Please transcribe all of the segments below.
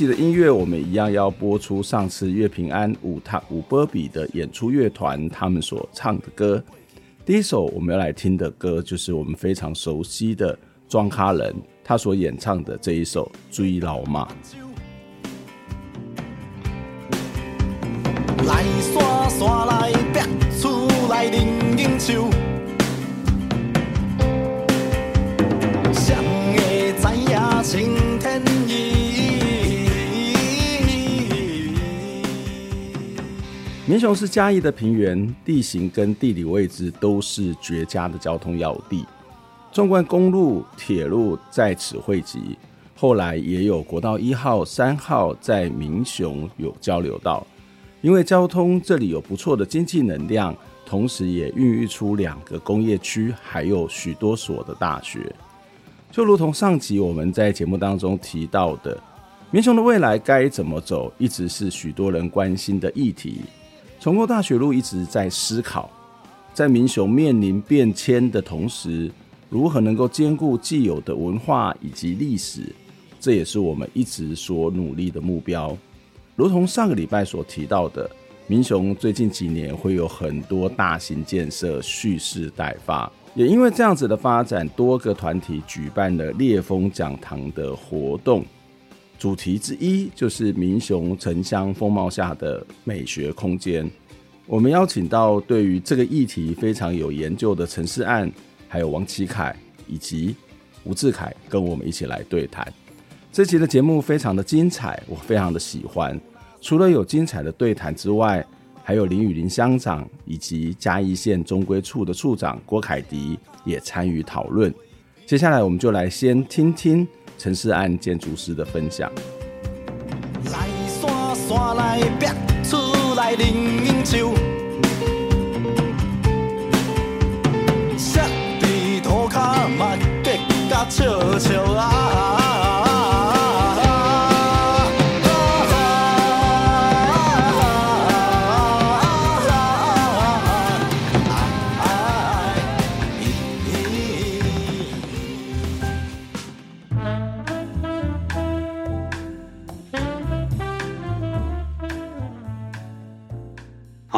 集的音乐，我们一样要播出上次乐平安五他五波比的演出乐团他们所唱的歌。第一首我们要来听的歌，就是我们非常熟悉的庄卡人他所演唱的这一首《追老马》。来山山来逼出来林荫树，谁会知影晴天民雄是嘉义的平原，地形跟地理位置都是绝佳的交通要地。纵贯公路、铁路在此汇集，后来也有国道一号、三号在民雄有交流道。因为交通，这里有不错的经济能量，同时也孕育出两个工业区，还有许多所的大学。就如同上集我们在节目当中提到的，民雄的未来该怎么走，一直是许多人关心的议题。重构大学路一直在思考，在民雄面临变迁的同时，如何能够兼顾既有的文化以及历史，这也是我们一直所努力的目标。如同上个礼拜所提到的，民雄最近几年会有很多大型建设蓄势待发，也因为这样子的发展，多个团体举办了烈风讲堂的活动。主题之一就是民雄城乡风貌下的美学空间。我们邀请到对于这个议题非常有研究的陈世岸，还有王启凯以及吴志凯，跟我们一起来对谈。这期的节目非常的精彩，我非常的喜欢。除了有精彩的对谈之外，还有林雨林乡长以及嘉义县中规处的处长郭凯迪也参与讨论。接下来，我们就来先听听。陈世岸建筑师的分享。来山山来逼出来林荫树，石地土卡嘛结甲笑笑啊。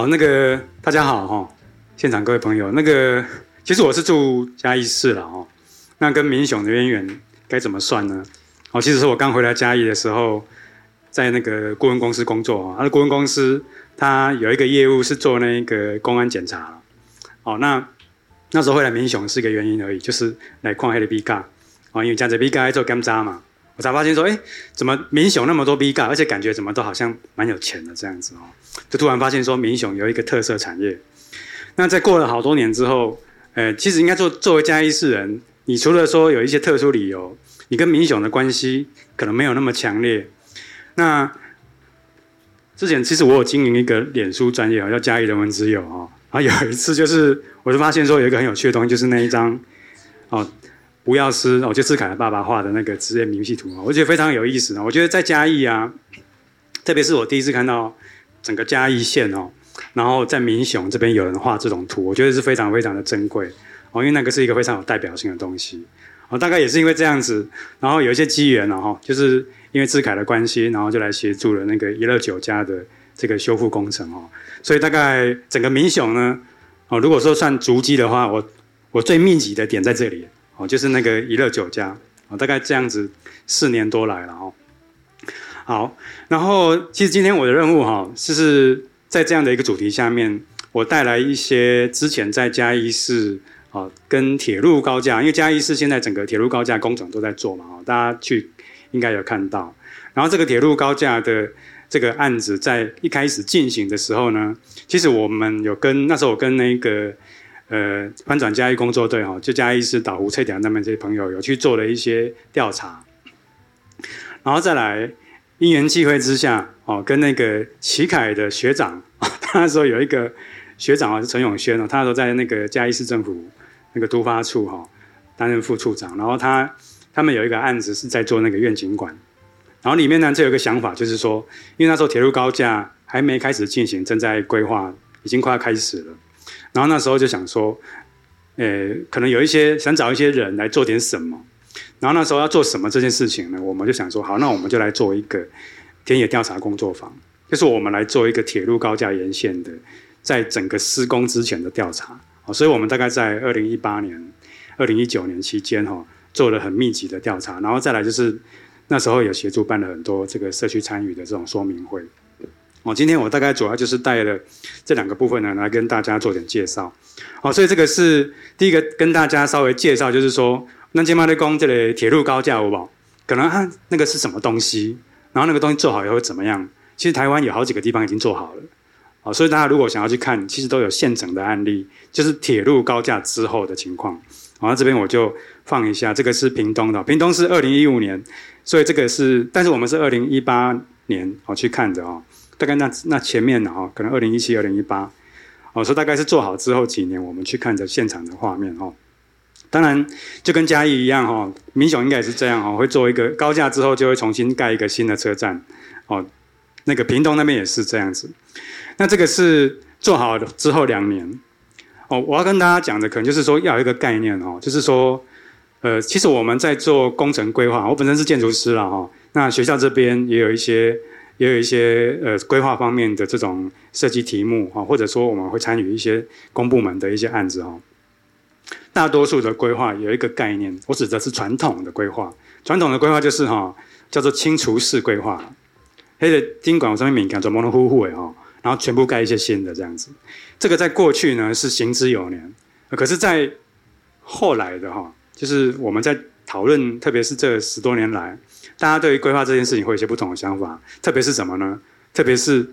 好，那个大家好哈，现场各位朋友，那个其实我是住嘉义市了哈，那跟民雄的渊源该怎么算呢？哦，其实是我刚回来嘉义的时候，在那个顾问公司工作啊，那顾问公司他有一个业务是做那个公安检查，哦，那那时候会来民雄是一个原因而已，就是来矿黑的 B 嘎，哦，因为加这 B 嘎做干渣嘛。才发现说，哎、怎么民雄那么多 B 嘎，而且感觉怎么都好像蛮有钱的这样子哦，就突然发现说民雄有一个特色产业。那在过了好多年之后，呃，其实应该做作为嘉义市人，你除了说有一些特殊理由，你跟民雄的关系可能没有那么强烈。那之前其实我有经营一个脸书专页叫嘉义人文之友哦，然后有一次就是我就发现说有一个很有趣的东西，就是那一张哦。吴药师，哦就志凯的爸爸画的那个职业明细图啊，我觉得非常有意思。我觉得在嘉义啊，特别是我第一次看到整个嘉义县哦，然后在民雄这边有人画这种图，我觉得是非常非常的珍贵哦，因为那个是一个非常有代表性的东西。哦，大概也是因为这样子，然后有一些机缘哦，就是因为志凯的关系，然后就来协助了那个一乐酒家的这个修复工程哦。所以大概整个民雄呢，哦，如果说算足迹的话，我我最密集的点在这里。就是那个一乐酒家，哦，大概这样子四年多来了哦。好，然后其实今天我的任务哈，就是在这样的一个主题下面，我带来一些之前在嘉义市哦，跟铁路高架，因为嘉义市现在整个铁路高架工程都在做嘛，哦，大家去应该有看到。然后这个铁路高架的这个案子在一开始进行的时候呢，其实我们有跟那时候我跟那个呃翻转嘉义工作队哈，就嘉义市岛湖翠点那边这些朋友有去做了一些调查，然后再来因缘际会之下哦，跟那个启凯的学长，他那时候有一个学长啊是陈永轩哦，他那时候在那个嘉义市政府那个督发处哈担任副处长，然后他他们有一个案子是在做那个愿景馆。然后里面呢，就有一个想法，就是说，因为那时候铁路高架还没开始进行，正在规划，已经快要开始了。然后那时候就想说，呃，可能有一些想找一些人来做点什么。然后那时候要做什么这件事情呢？我们就想说，好，那我们就来做一个田野调查工作坊，就是我们来做一个铁路高架沿线的，在整个施工之前的调查。所以我们大概在二零一八年、二零一九年期间，哈，做了很密集的调查。然后再来就是。那时候有协助办了很多这个社区参与的这种说明会。哦，今天我大概主要就是带了这两个部分呢，来跟大家做点介绍。好，所以这个是第一个跟大家稍微介绍，就是说，那今嘛的讲这里铁路高架好不好？可能啊，那个是什么东西？然后那个东西做好以后怎么样？其实台湾有好几个地方已经做好了。哦，所以大家如果想要去看，其实都有现成的案例，就是铁路高架之后的情况。好，那这边我就放一下，这个是屏东的，屏东是二零一五年。所以这个是，但是我们是二零一八年哦去看的哦，大概那那前面的哈，可能二零一七、二零一八，哦，说大概是做好之后几年，我们去看着现场的画面哦。当然就跟嘉义一样哈，民雄应该也是这样哈，会做一个高架之后就会重新盖一个新的车站哦。那个屏东那边也是这样子。那这个是做好之后两年哦，我要跟大家讲的可能就是说要有一个概念哦，就是说。呃，其实我们在做工程规划，我本身是建筑师了哈。那学校这边也有一些，也有一些呃规划方面的这种设计题目哈，或者说我们会参与一些公部门的一些案子哈。大多数的规划有一个概念，我指的是传统的规划。传统的规划就是哈，叫做清除式规划。黑的宾馆上面敏感，做模模糊糊的哈，然后全部盖一些新的这样子。这个在过去呢是行之有年，可是，在后来的哈。就是我们在讨论，特别是这十多年来，大家对于规划这件事情会有一些不同的想法。特别是什么呢？特别是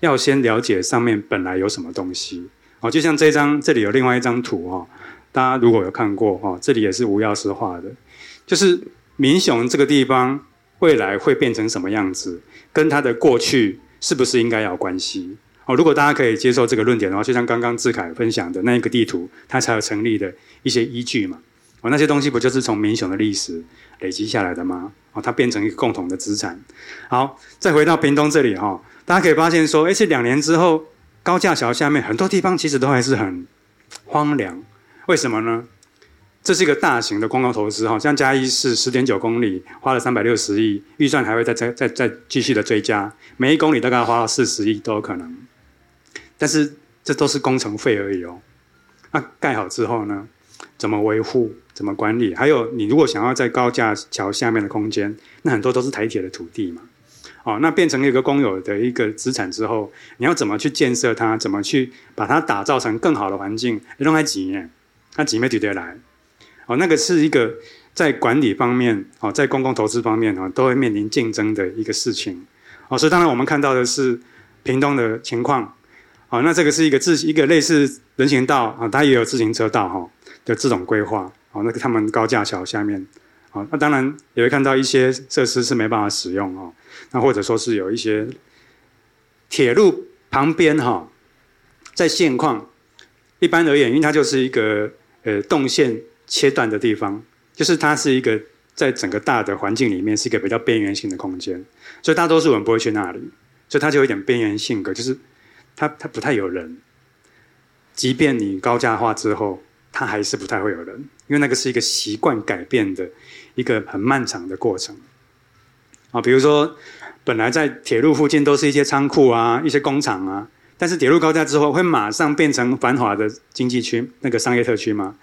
要先了解上面本来有什么东西。哦，就像这张，这里有另外一张图哈，大家如果有看过哈，这里也是吴药师画的，就是民雄这个地方未来会变成什么样子，跟它的过去是不是应该有关系？哦，如果大家可以接受这个论点的话，就像刚刚志凯分享的那一个地图，它才有成立的一些依据嘛。哦，那些东西不就是从民雄的历史累积下来的吗？哦，它变成一个共同的资产。好，再回到屏东这里哈，大家可以发现说，哎，这两年之后，高架桥下面很多地方其实都还是很荒凉。为什么呢？这是一个大型的公共投资哈，像嘉义市十点九公里花了三百六十亿，预算还会再再再再继续的追加，每一公里大概要花到四十亿都有可能。但是这都是工程费而已哦。那盖好之后呢？怎么维护？怎么管理？还有，你如果想要在高架桥下面的空间，那很多都是台铁的土地嘛。哦，那变成一个公有的一个资产之后，你要怎么去建设它？怎么去把它打造成更好的环境？用来几年？那几没几得来？哦，那个是一个在管理方面，哦，在公共投资方面，哦，都会面临竞争的一个事情。哦，所以当然我们看到的是屏东的情况。哦，那这个是一个自一个类似人行道啊，它也有自行车道哈。的这种规划，哦，那个他们高架桥下面，哦，那当然也会看到一些设施是没办法使用哦，那或者说是有一些铁路旁边哈，在现况，一般而言，因为它就是一个呃动线切断的地方，就是它是一个在整个大的环境里面是一个比较边缘性的空间，所以大多数人不会去那里，所以它就有一点边缘性格，就是它它不太有人，即便你高架化之后。它还是不太会有人，因为那个是一个习惯改变的一个很漫长的过程啊。比如说，本来在铁路附近都是一些仓库啊、一些工厂啊，但是铁路高架之后会马上变成繁华的经济区、那个商业特区吗？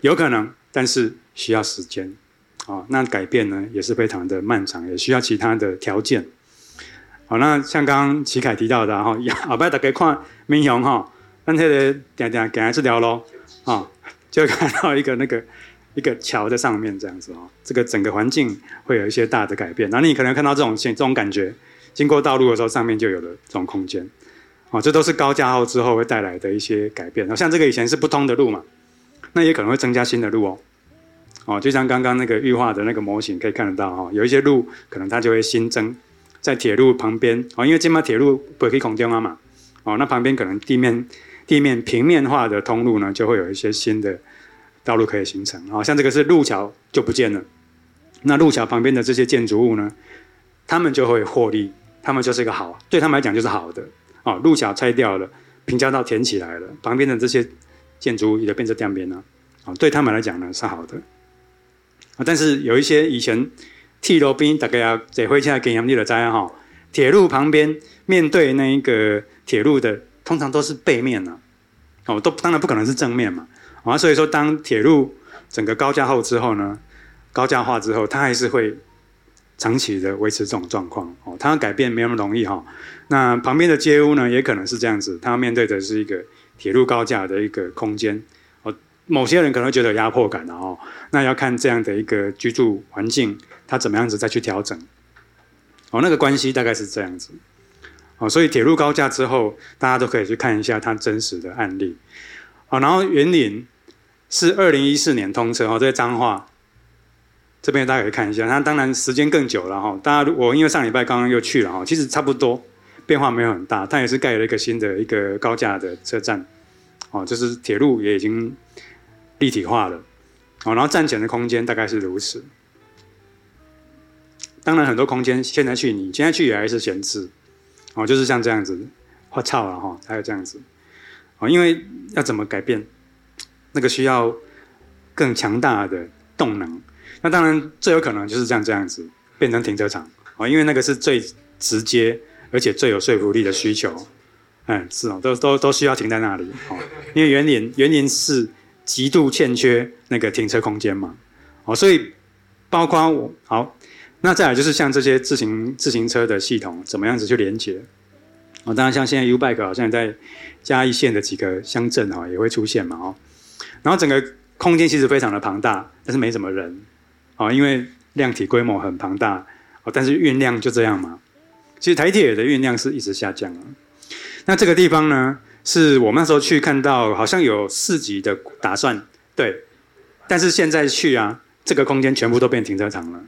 有可能，但是需要时间啊。那改变呢也是非常的漫长，也需要其他的条件。好，那像刚刚启凯提到的哈，后摆大家看民雄哈，咱这个定定行来这条路。啊，就看到一个那个 一个桥在上面这样子哦，这个整个环境会有一些大的改变。然后你可能看到这种这种感觉，经过道路的时候，上面就有了这种空间，哦，这都是高架化之后会带来的一些改变。像这个以前是不通的路嘛，那也可能会增加新的路哦，哦，就像刚刚那个预化的那个模型可以看得到哈，有一些路可能它就会新增在铁路旁边哦，因为这边铁路不可以空间嘛，哦，那旁边可能地面。地面平面化的通路呢，就会有一些新的道路可以形成。啊，像这个是路桥就不见了，那路桥旁边的这些建筑物呢，他们就会获利，他们就是一个好，对他们来讲就是好的。啊，路桥拆掉了，平交道填起来了，旁边的这些建筑物也变成这边了。啊，对他们来讲呢是好的。啊，但是有一些以前铁路边大概要这回家给杨丽的灾哈，铁路旁边面对那一个铁路的。通常都是背面呢，哦，都当然不可能是正面嘛，啊，所以说当铁路整个高架后之后呢，高架化之后，它还是会长期的维持这种状况，哦，它要改变没那么容易哈。那旁边的街屋呢，也可能是这样子，它面对的是一个铁路高架的一个空间，哦，某些人可能觉得压迫感的哦，那要看这样的一个居住环境，它怎么样子再去调整，哦，那个关系大概是这样子。哦，所以铁路高架之后，大家都可以去看一下它真实的案例。好，然后云林是二零一四年通车，哦，这个彰化这边大家可以看一下。那当然时间更久了哈。大家我因为上礼拜刚刚又去了哈，其实差不多变化没有很大。它也是盖了一个新的一个高架的车站，哦，就是铁路也已经立体化了。哦，然后站前的空间大概是如此。当然很多空间现在去你现在去也还是闲置。哦，就是像这样子，我操了哈，还有这样子，哦，因为要怎么改变，那个需要更强大的动能，那当然最有可能就是这样这样子变成停车场，哦，因为那个是最直接而且最有说服力的需求，嗯，是哦，都都都需要停在那里，哦，因为园林园林是极度欠缺那个停车空间嘛，哦，所以包括我好。那再来就是像这些自行自行车的系统，怎么样子去连接？哦，当然像现在 U-Bike 好像在嘉义县的几个乡镇哈也会出现嘛哦。然后整个空间其实非常的庞大，但是没什么人哦，因为量体规模很庞大哦，但是运量就这样嘛。其实台铁的运量是一直下降了。那这个地方呢，是我们那时候去看到好像有四级的打算，对，但是现在去啊，这个空间全部都变停车场了。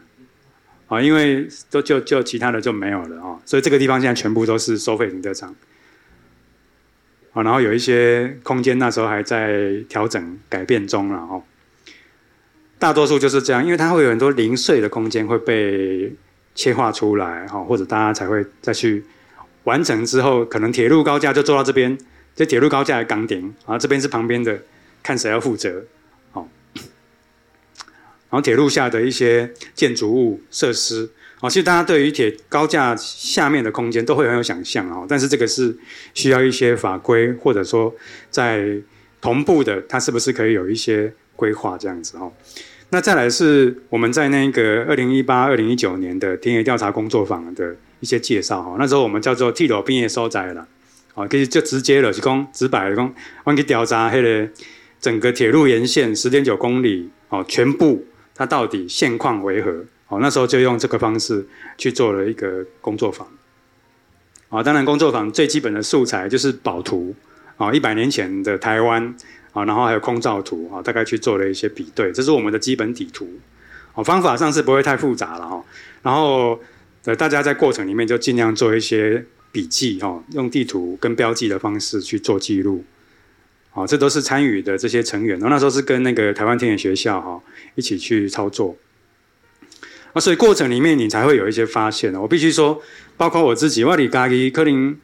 啊，因为都就就其他的就没有了啊，所以这个地方现在全部都是收费停车场。啊，然后有一些空间那时候还在调整改变中了哦。大多数就是这样，因为它会有很多零碎的空间会被切划出来哈，或者大家才会再去完成之后，可能铁路高架就做到这边，这铁路高架的岗顶，啊这边是旁边的，看谁要负责。然后铁路下的一些建筑物设施，哦，其实大家对于铁高架下面的空间都会很有想象哦，但是这个是需要一些法规，或者说在同步的，它是不是可以有一些规划这样子哦？那再来是我们在那个二零一八、二零一九年的田野调查工作坊的一些介绍哈，那时候我们叫做铁路边的所在了，哦，可以就直接了，就讲直白的讲，我们去调查那个整个铁路沿线十点九公里哦，全部。它到底现况为何？哦，那时候就用这个方式去做了一个工作坊。啊，当然工作坊最基本的素材就是宝图，啊，一百年前的台湾，啊，然后还有空照图，啊，大概去做了一些比对，这是我们的基本底图。哦，方法上是不会太复杂了哈。然后，呃，大家在过程里面就尽量做一些笔记，哈，用地图跟标记的方式去做记录。哦，这都是参与的这些成员。然后那时候是跟那个台湾田野学校哈一起去操作。啊，所以过程里面你才会有一些发现。我必须说，包括我自己，我离家己可能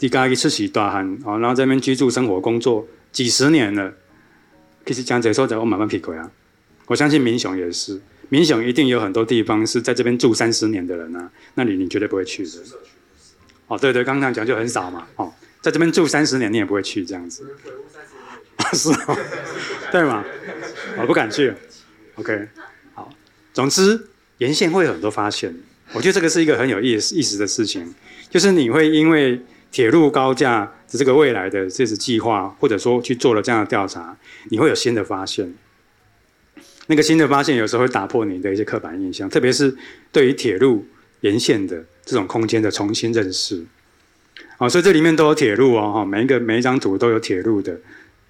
离家己出去大汉，啊，然后在那边居住、生活、工作几十年了。其实讲这说在我慢慢体会啊。我相信民雄也是，民雄一定有很多地方是在这边住三十年的人啊，那里你绝对不会去的。哦，对对，刚刚讲就很少嘛。哦，在这边住三十年你也不会去这样子。是哦，对吗？我 不敢去。OK，好。总之，沿线会有很多发现。我觉得这个是一个很有意思意思的事情，就是你会因为铁路高架的这个未来的这次计划，或者说去做了这样的调查，你会有新的发现。那个新的发现有时候会打破你的一些刻板印象，特别是对于铁路沿线的这种空间的重新认识。啊，所以这里面都有铁路哦，哈，每一个每一张图都有铁路的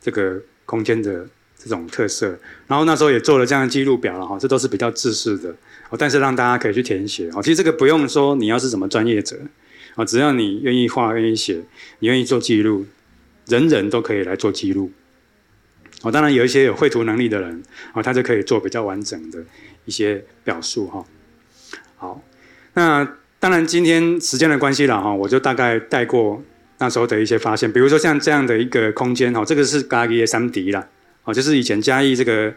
这个空间的这种特色。然后那时候也做了这样的记录表了哈，这都是比较制式的，哦，但是让大家可以去填写。哦，其实这个不用说你要是什么专业者，啊，只要你愿意画、愿意写、你愿意做记录，人人都可以来做记录。哦，当然有一些有绘图能力的人，哦，他就可以做比较完整的一些表述哈。好，那。当然，今天时间的关系了哈，我就大概带过那时候的一些发现，比如说像这样的一个空间哈，这个是嘉义的三迪啦，哦，就是以前嘉义这个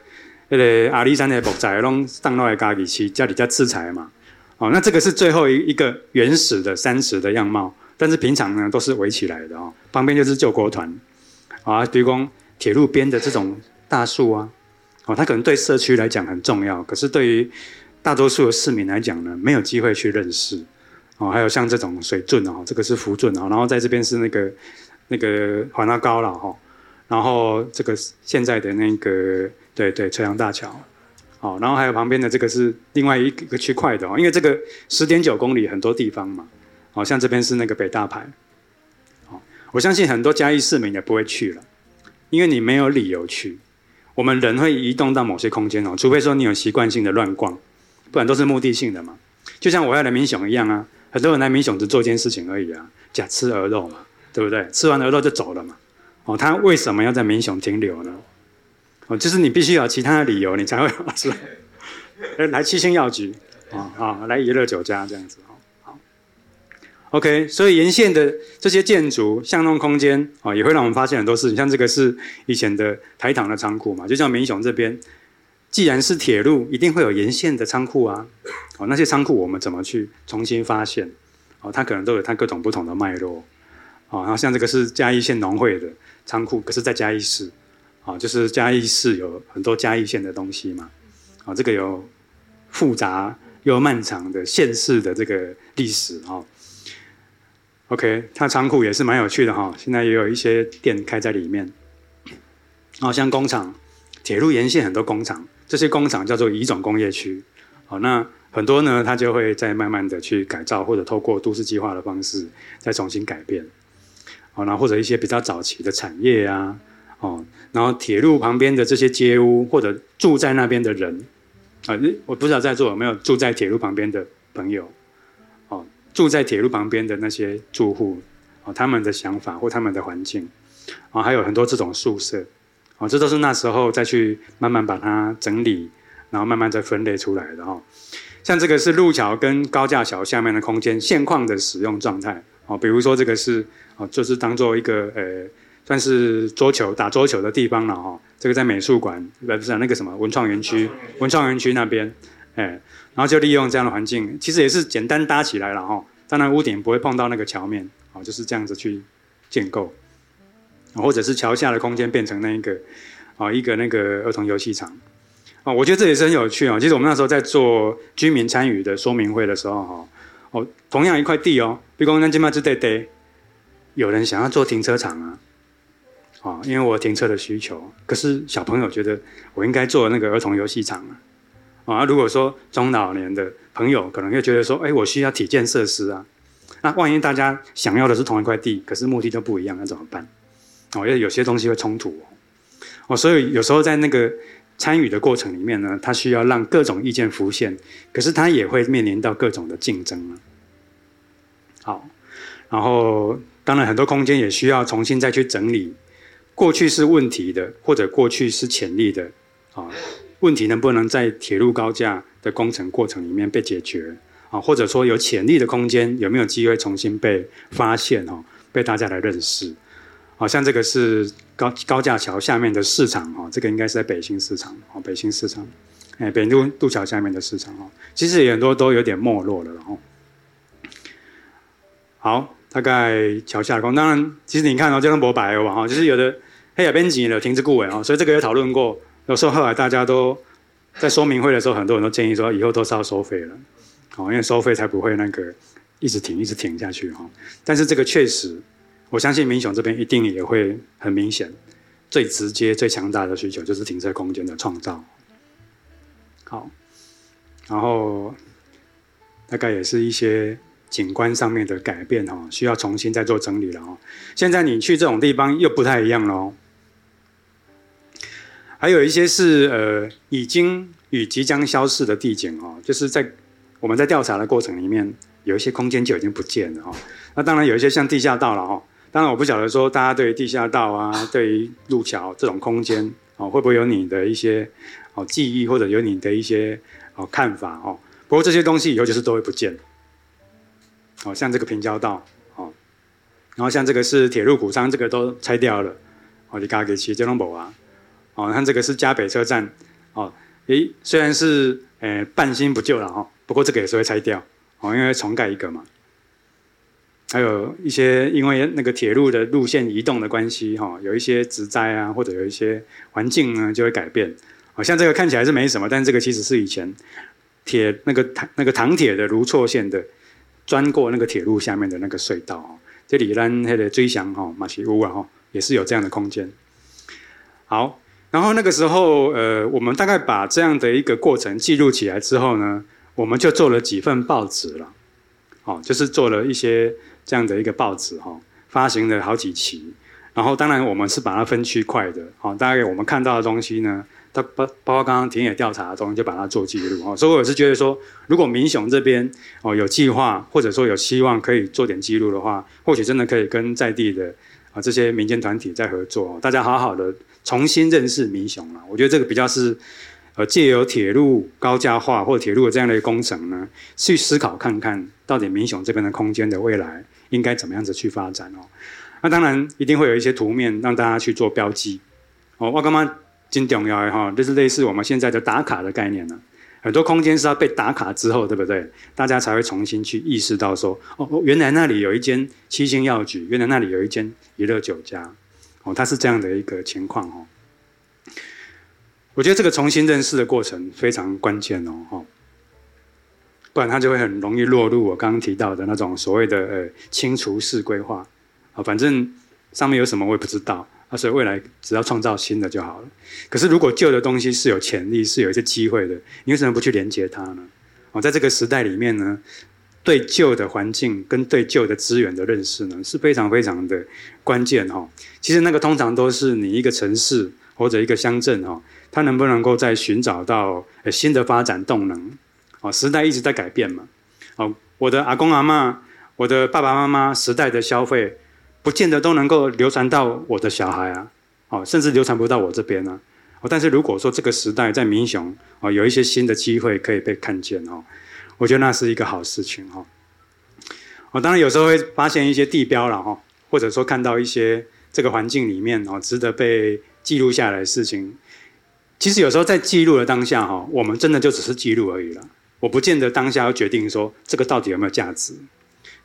那个阿里山的木材拢当落来嘉义去，家里在制材嘛，哦，那这个是最后一一个原始的山石的样貌，但是平常呢都是围起来的哦，旁边就是救国团，啊，比如说铁路边的这种大树啊，哦，它可能对社区来讲很重要，可是对于大多数的市民来讲呢，没有机会去认识，哦，还有像这种水圳哦，这个是福圳哦，然后在这边是那个那个环拉高了哈，然后这个现在的那个对对垂杨大桥，哦，然后还有旁边的这个是另外一个区块的哦，因为这个十点九公里很多地方嘛，哦，像这边是那个北大牌，哦，我相信很多嘉义市民也不会去了，因为你没有理由去，我们人会移动到某些空间哦，除非说你有习惯性的乱逛。不然都是目的性的嘛，就像我要人民雄一样啊，很多人来民雄只做一件事情而已啊，假吃鹅肉嘛，对不对？吃完鹅肉就走了嘛，哦，他为什么要在民雄停留呢？哦，就是你必须有其他的理由，你才会是 来七星药局啊啊，来怡乐酒家这样子哦，好，OK，所以沿线的这些建筑、巷弄空间啊，也会让我们发现很多事情，像这个是以前的台糖的仓库嘛，就像民雄这边。既然是铁路，一定会有沿线的仓库啊！哦，那些仓库我们怎么去重新发现？哦，它可能都有它各种不同的脉络。哦，然后像这个是嘉义县农会的仓库，可是在嘉义市。哦，就是嘉义市有很多嘉义县的东西嘛。哦，这个有复杂又漫长的县市的这个历史哈。OK，它仓库也是蛮有趣的哈。现在也有一些店开在里面。哦，像工厂，铁路沿线很多工厂。这些工厂叫做乙种工业区，好，那很多呢，它就会再慢慢的去改造，或者透过都市计划的方式再重新改变，好，那或者一些比较早期的产业啊，哦，然后铁路旁边的这些街屋或者住在那边的人，啊，我不知道在座有没有住在铁路旁边的朋友，哦，住在铁路旁边的那些住户，哦，他们的想法或他们的环境，啊，还有很多这种宿舍。哦，这都是那时候再去慢慢把它整理，然后慢慢再分类出来的哈。像这个是路桥跟高架桥下面的空间现况的使用状态。哦，比如说这个是哦，就是当做一个呃，算是桌球打桌球的地方了哈。这个在美术馆，不是那个什么文创园区，文创园区那边，哎，然后就利用这样的环境，其实也是简单搭起来了哈。当然屋顶不会碰到那个桥面，哦，就是这样子去建构。或者是桥下的空间变成那一个，啊，一个那个儿童游戏场，啊，我觉得这也是很有趣啊。其实我们那时候在做居民参与的说明会的时候，哈，哦，同样一块地哦，比如讲咱今麦这块地，有人想要做停车场啊，啊，因为我停车的需求，可是小朋友觉得我应该做那个儿童游戏场啊，啊，如果说中老年的朋友可能又觉得说，哎，我需要体健设施啊，那万一大家想要的是同一块地，可是目的都不一样，那怎么办？哦，因为有些东西会冲突哦，所以有时候在那个参与的过程里面呢，他需要让各种意见浮现，可是他也会面临到各种的竞争。好，然后当然很多空间也需要重新再去整理，过去是问题的，或者过去是潜力的啊，问题能不能在铁路高架的工程过程里面被解决啊？或者说有潜力的空间有没有机会重新被发现哦，被大家来认识？好像这个是高高架桥下面的市场哦，这个应该是在北新市场哦，北新市场，哎，北路渡桥下面的市场哦，其实也很多都有点没落了哦。好，大概桥下工，当然，其实你看哦，这张博白哦，就是有的黑亚边境的停滞不稳哦，所以这个也讨论过，有时候后来大家都在说明会的时候，很多人都建议说，以后都是要收费了，哦，因为收费才不会那个一直停一直停下去哈。但是这个确实，我相信民雄这边一定也会很明显，最直接、最强大的需求就是停车空间的创造。好，然后大概也是一些景观上面的改变哈，需要重新再做整理了哈。现在你去这种地方又不太一样喽。还有一些是呃已经与即将消逝的地景哦，就是在我们在调查的过程里面，有一些空间就已经不见了哦。那当然有一些像地下道了哦。当然我不晓得说大家对于地下道啊，对于路桥这种空间哦，会不会有你的一些哦记忆或者有你的一些哦看法哦。不过这些东西以后就是都会不见。哦，像这个平交道哦，然后像这个是铁路古仓，这个都拆掉了。哦，你刚刚给骑这种宝啊。哦，看这个是嘉北车站，哦，诶，虽然是诶、呃、半新不旧了哈，不过这个也是会拆掉，哦，因为重盖一个嘛。还有一些因为那个铁路的路线移动的关系，哈，有一些植栽啊，或者有一些环境呢就会改变。好像这个看起来是没什么，但是这个其实是以前铁那个那个唐铁的如错线的钻过那个铁路下面的那个隧道。这里咱那个追祥哈马奇屋啊哈，也是有这样的空间。好。然后那个时候，呃，我们大概把这样的一个过程记录起来之后呢，我们就做了几份报纸了，哦，就是做了一些这样的一个报纸哈，发行了好几期。然后当然我们是把它分区块的，哦，大概我们看到的东西呢，它包包括刚刚田野调查的东西，就把它做记录。哦，所以我是觉得说，如果民雄这边哦有计划，或者说有希望可以做点记录的话，或许真的可以跟在地的啊这些民间团体再合作，大家好好的。重新认识民雄了，我觉得这个比较是，呃，借由铁路高架化或铁路的这样的一个工程呢，去思考看看到底民雄这边的空间的未来应该怎么样子去发展哦。那当然一定会有一些图面让大家去做标记哦。我刚刚真重要的哈，就是类似我们现在的打卡的概念呢。很多空间是要被打卡之后，对不对？大家才会重新去意识到说，哦，原来那里有一间七星药局，原来那里有一间娱乐酒家。哦，它是这样的一个情况哦。我觉得这个重新认识的过程非常关键哦，不然它就会很容易落入我刚刚提到的那种所谓的呃清除式规划啊，反正上面有什么我也不知道啊，所以未来只要创造新的就好了。可是如果旧的东西是有潜力、是有一些机会的，你为什么不去连接它呢？哦，在这个时代里面呢？对旧的环境跟对旧的资源的认识呢，是非常非常的关键哈。其实那个通常都是你一个城市或者一个乡镇哈，它能不能够再寻找到新的发展动能？哦，时代一直在改变嘛。哦，我的阿公阿嬷，我的爸爸妈妈时代的消费，不见得都能够流传到我的小孩啊。哦，甚至流传不到我这边啊。哦，但是如果说这个时代在民雄哦，有一些新的机会可以被看见哦。我觉得那是一个好事情哈。我当然有时候会发现一些地标了哈，或者说看到一些这个环境里面哦值得被记录下来的事情。其实有时候在记录的当下哈，我们真的就只是记录而已了。我不见得当下要决定说这个到底有没有价值，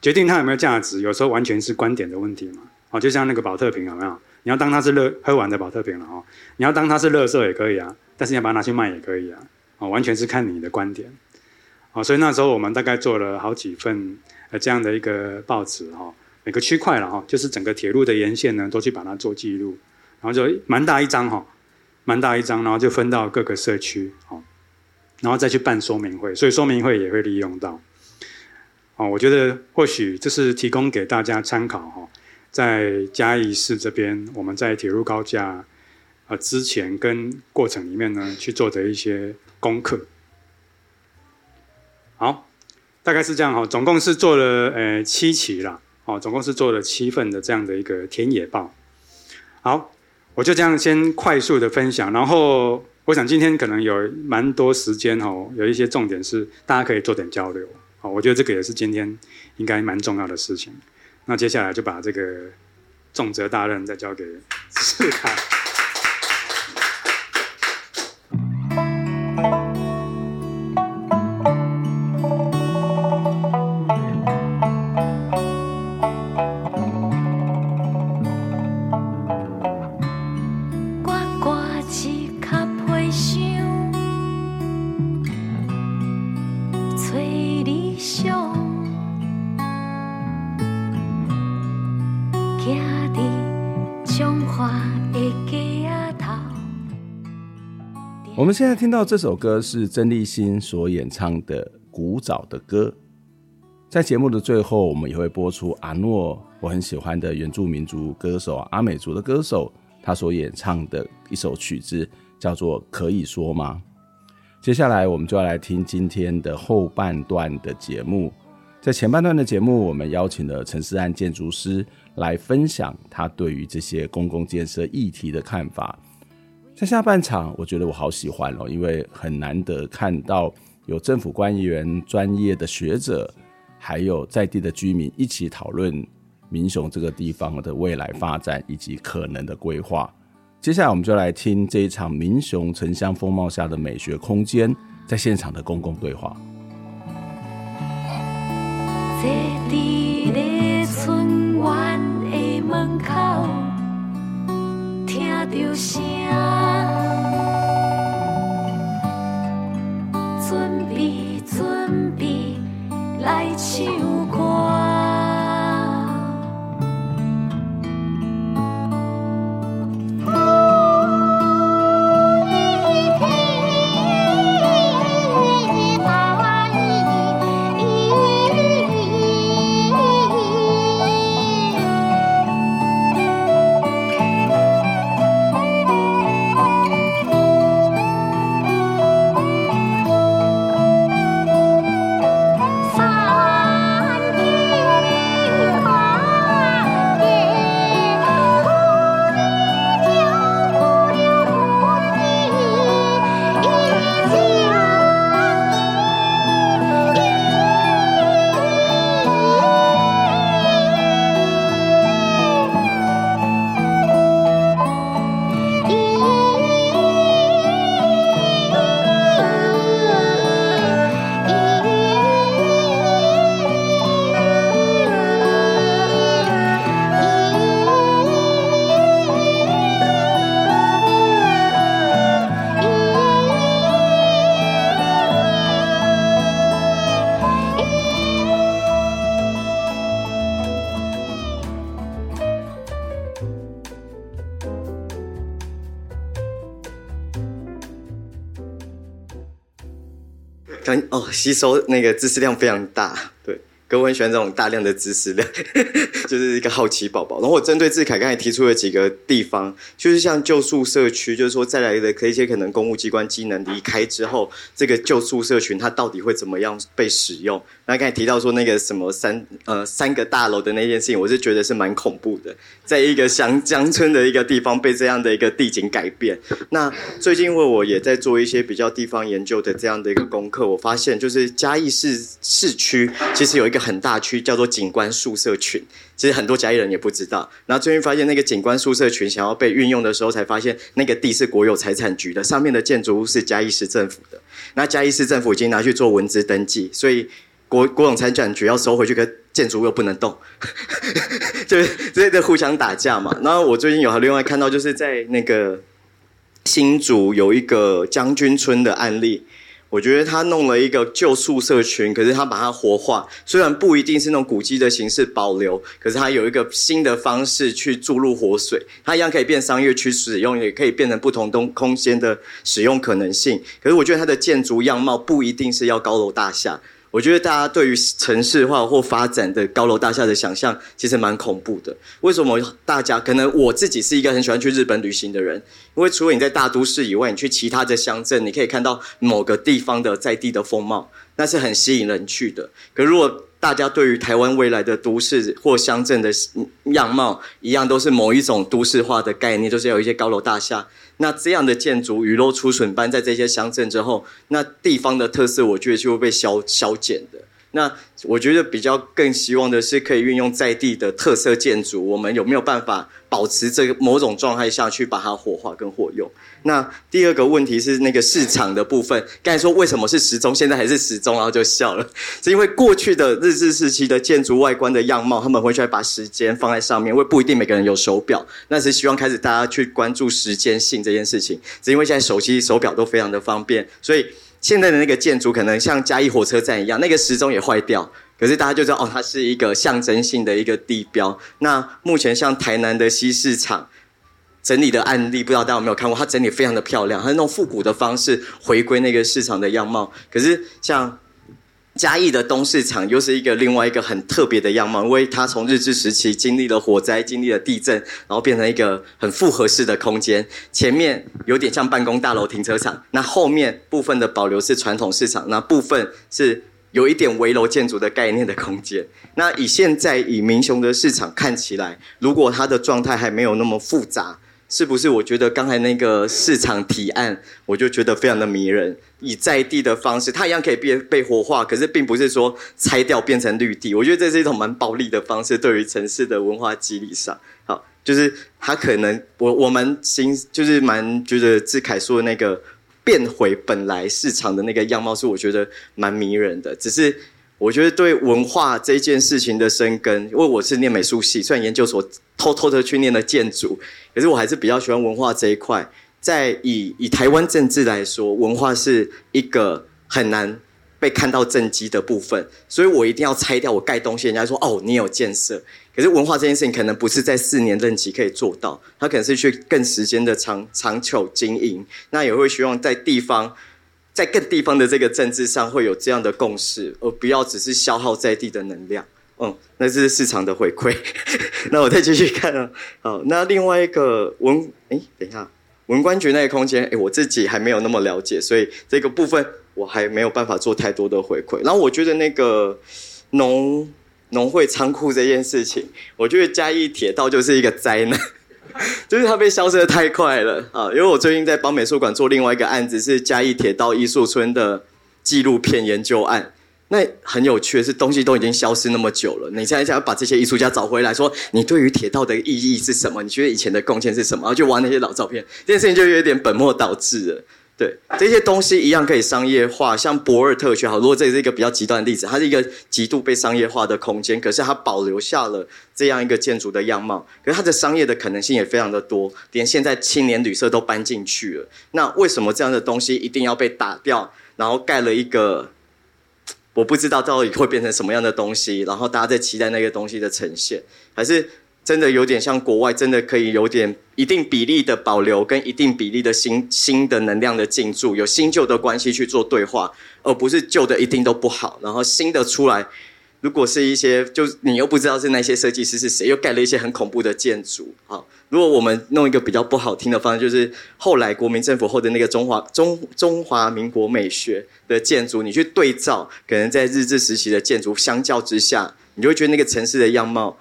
决定它有没有价值，有时候完全是观点的问题嘛。哦，就像那个宝特瓶有没有？你要当它是乐喝完的宝特瓶了哦，你要当它是垃圾也可以啊，但是你要把它拿去卖也可以啊。哦，完全是看你的观点。哦，所以那时候我们大概做了好几份呃这样的一个报纸哈，每个区块了哈，就是整个铁路的沿线呢都去把它做记录，然后就蛮大一张哈，蛮大一张，然后就分到各个社区哦，然后再去办说明会，所以说明会也会利用到。哦，我觉得或许这是提供给大家参考哈，在嘉义市这边我们在铁路高架啊之前跟过程里面呢去做的一些功课。好，大概是这样哈，总共是做了呃七期了，哦，总共是做了七份的这样的一个田野报。好，我就这样先快速的分享，然后我想今天可能有蛮多时间哦，有一些重点是大家可以做点交流，好，我觉得这个也是今天应该蛮重要的事情。那接下来就把这个重责大任再交给志凯。现在听到这首歌是曾立新所演唱的《古早的歌》。在节目的最后，我们也会播出阿诺我很喜欢的原住民族歌手阿美族的歌手他所演唱的一首曲子，叫做《可以说吗》。接下来，我们就要来听今天的后半段的节目。在前半段的节目，我们邀请了陈思安建筑师来分享他对于这些公共建设议题的看法。在下半场，我觉得我好喜欢哦，因为很难得看到有政府官员、专业的学者，还有在地的居民一起讨论民雄这个地方的未来发展以及可能的规划。接下来，我们就来听这一场民雄城乡风貌下的美学空间在现场的公共对话。听来吸收那个知识量非常大，对，哥我很喜欢这种大量的知识量，好奇宝宝。然后我针对志凯刚才提出了几个地方，就是像旧宿舍区，就是说再来的可一些可能公务机关机能离开之后，这个旧宿舍群它到底会怎么样被使用？那刚才提到说那个什么三呃三个大楼的那件事情，我是觉得是蛮恐怖的，在一个乡乡村的一个地方被这样的一个地景改变。那最近因为我也在做一些比较地方研究的这样的一个功课，我发现就是嘉义市市区其实有一个很大区叫做景观宿舍群，其实很多嘉义人也不知道。然后最近发现那个景观宿舍群想要被运用的时候，才发现那个地是国有财产局的，上面的建筑物是嘉义市政府的。那嘉义市政府已经拿去做文资登记，所以。国国有财产局要收回去，跟建筑又不能动，就是这在互相打架嘛。然后我最近有另外看到，就是在那个新竹有一个将军村的案例，我觉得他弄了一个旧宿舍群，可是他把它活化，虽然不一定是那种古迹的形式保留，可是他有一个新的方式去注入活水，它一样可以变商业区使用，也可以变成不同东空间的使用可能性。可是我觉得它的建筑样貌不一定是要高楼大厦。我觉得大家对于城市化或发展的高楼大厦的想象，其实蛮恐怖的。为什么大家可能我自己是一个很喜欢去日本旅行的人？因为除了你在大都市以外，你去其他的乡镇，你可以看到某个地方的在地的风貌，那是很吸引人去的。可如果大家对于台湾未来的都市或乡镇的样貌一样，都是某一种都市化的概念，就是有一些高楼大厦。那这样的建筑雨露出笋般在这些乡镇之后，那地方的特色，我觉得就会被消消减的。那我觉得比较更希望的是，可以运用在地的特色建筑，我们有没有办法保持这个某种状态下去把它活化跟活用？那第二个问题是那个市场的部分，刚才说为什么是时钟，现在还是时钟，然后就笑了，是因为过去的日治时期的建筑外观的样貌，他们会去来把时间放在上面，因为不一定每个人有手表，那是希望开始大家去关注时间性这件事情，是因为现在手机手表都非常的方便，所以。现在的那个建筑可能像嘉义火车站一样，那个时钟也坏掉，可是大家就知道哦，它是一个象征性的一个地标。那目前像台南的西市场，整理的案例，不知道大家有没有看过？它整理非常的漂亮，它是那种复古的方式回归那个市场的样貌。可是像嘉义的东市场又是一个另外一个很特别的样貌，因为它从日治时期经历了火灾、经历了地震，然后变成一个很复合式的空间。前面有点像办公大楼、停车场，那后面部分的保留是传统市场，那部分是有一点围楼建筑的概念的空间。那以现在以民雄的市场看起来，如果它的状态还没有那么复杂。是不是？我觉得刚才那个市场提案，我就觉得非常的迷人。以在地的方式，它一样可以变被活化，可是并不是说拆掉变成绿地。我觉得这是一种蛮暴力的方式，对于城市的文化肌理上，好，就是它可能我我们心就是蛮觉得智凯说的那个变回本来市场的那个样貌，是我觉得蛮迷人的。只是。我觉得对文化这件事情的生根，因为我是念美术系，虽然研究所偷偷的去念了建筑，可是我还是比较喜欢文化这一块。在以以台湾政治来说，文化是一个很难被看到政绩的部分，所以我一定要拆掉我盖东西，人家说哦，你有建设。可是文化这件事情可能不是在四年任期可以做到，它可能是去更时间的长长久经营。那也会希望在地方。在更地方的这个政治上会有这样的共识，而不要只是消耗在地的能量。嗯，那这是市场的回馈。那我再继续看啊。好，那另外一个文，哎，等一下，文官局那个空间，哎，我自己还没有那么了解，所以这个部分我还没有办法做太多的回馈。然后我觉得那个农农会仓库这件事情，我觉得嘉义铁道就是一个灾难。就是它被消失的太快了啊！因为我最近在帮美术馆做另外一个案子，是嘉义铁道艺术村的纪录片研究案。那很有趣的是，东西都已经消失那么久了，你现在想要把这些艺术家找回来，说你对于铁道的意义是什么？你觉得以前的贡献是什么？就玩那些老照片，这件事情就有点本末倒置了。对，这些东西一样可以商业化，像博尔特区好，如果这是一个比较极端的例子，它是一个极度被商业化的空间，可是它保留下了这样一个建筑的样貌，可是它的商业的可能性也非常的多，连现在青年旅社都搬进去了。那为什么这样的东西一定要被打掉，然后盖了一个，我不知道到底会变成什么样的东西，然后大家在期待那个东西的呈现，还是？真的有点像国外，真的可以有点一定比例的保留，跟一定比例的新新的能量的进驻，有新旧的关系去做对话，而不是旧的一定都不好，然后新的出来，如果是一些，就你又不知道是那些设计师是谁，又盖了一些很恐怖的建筑，好，如果我们弄一个比较不好听的方式，就是后来国民政府后的那个中华中中华民国美学的建筑，你去对照，可能在日治时期的建筑相较之下，你就会觉得那个城市的样貌，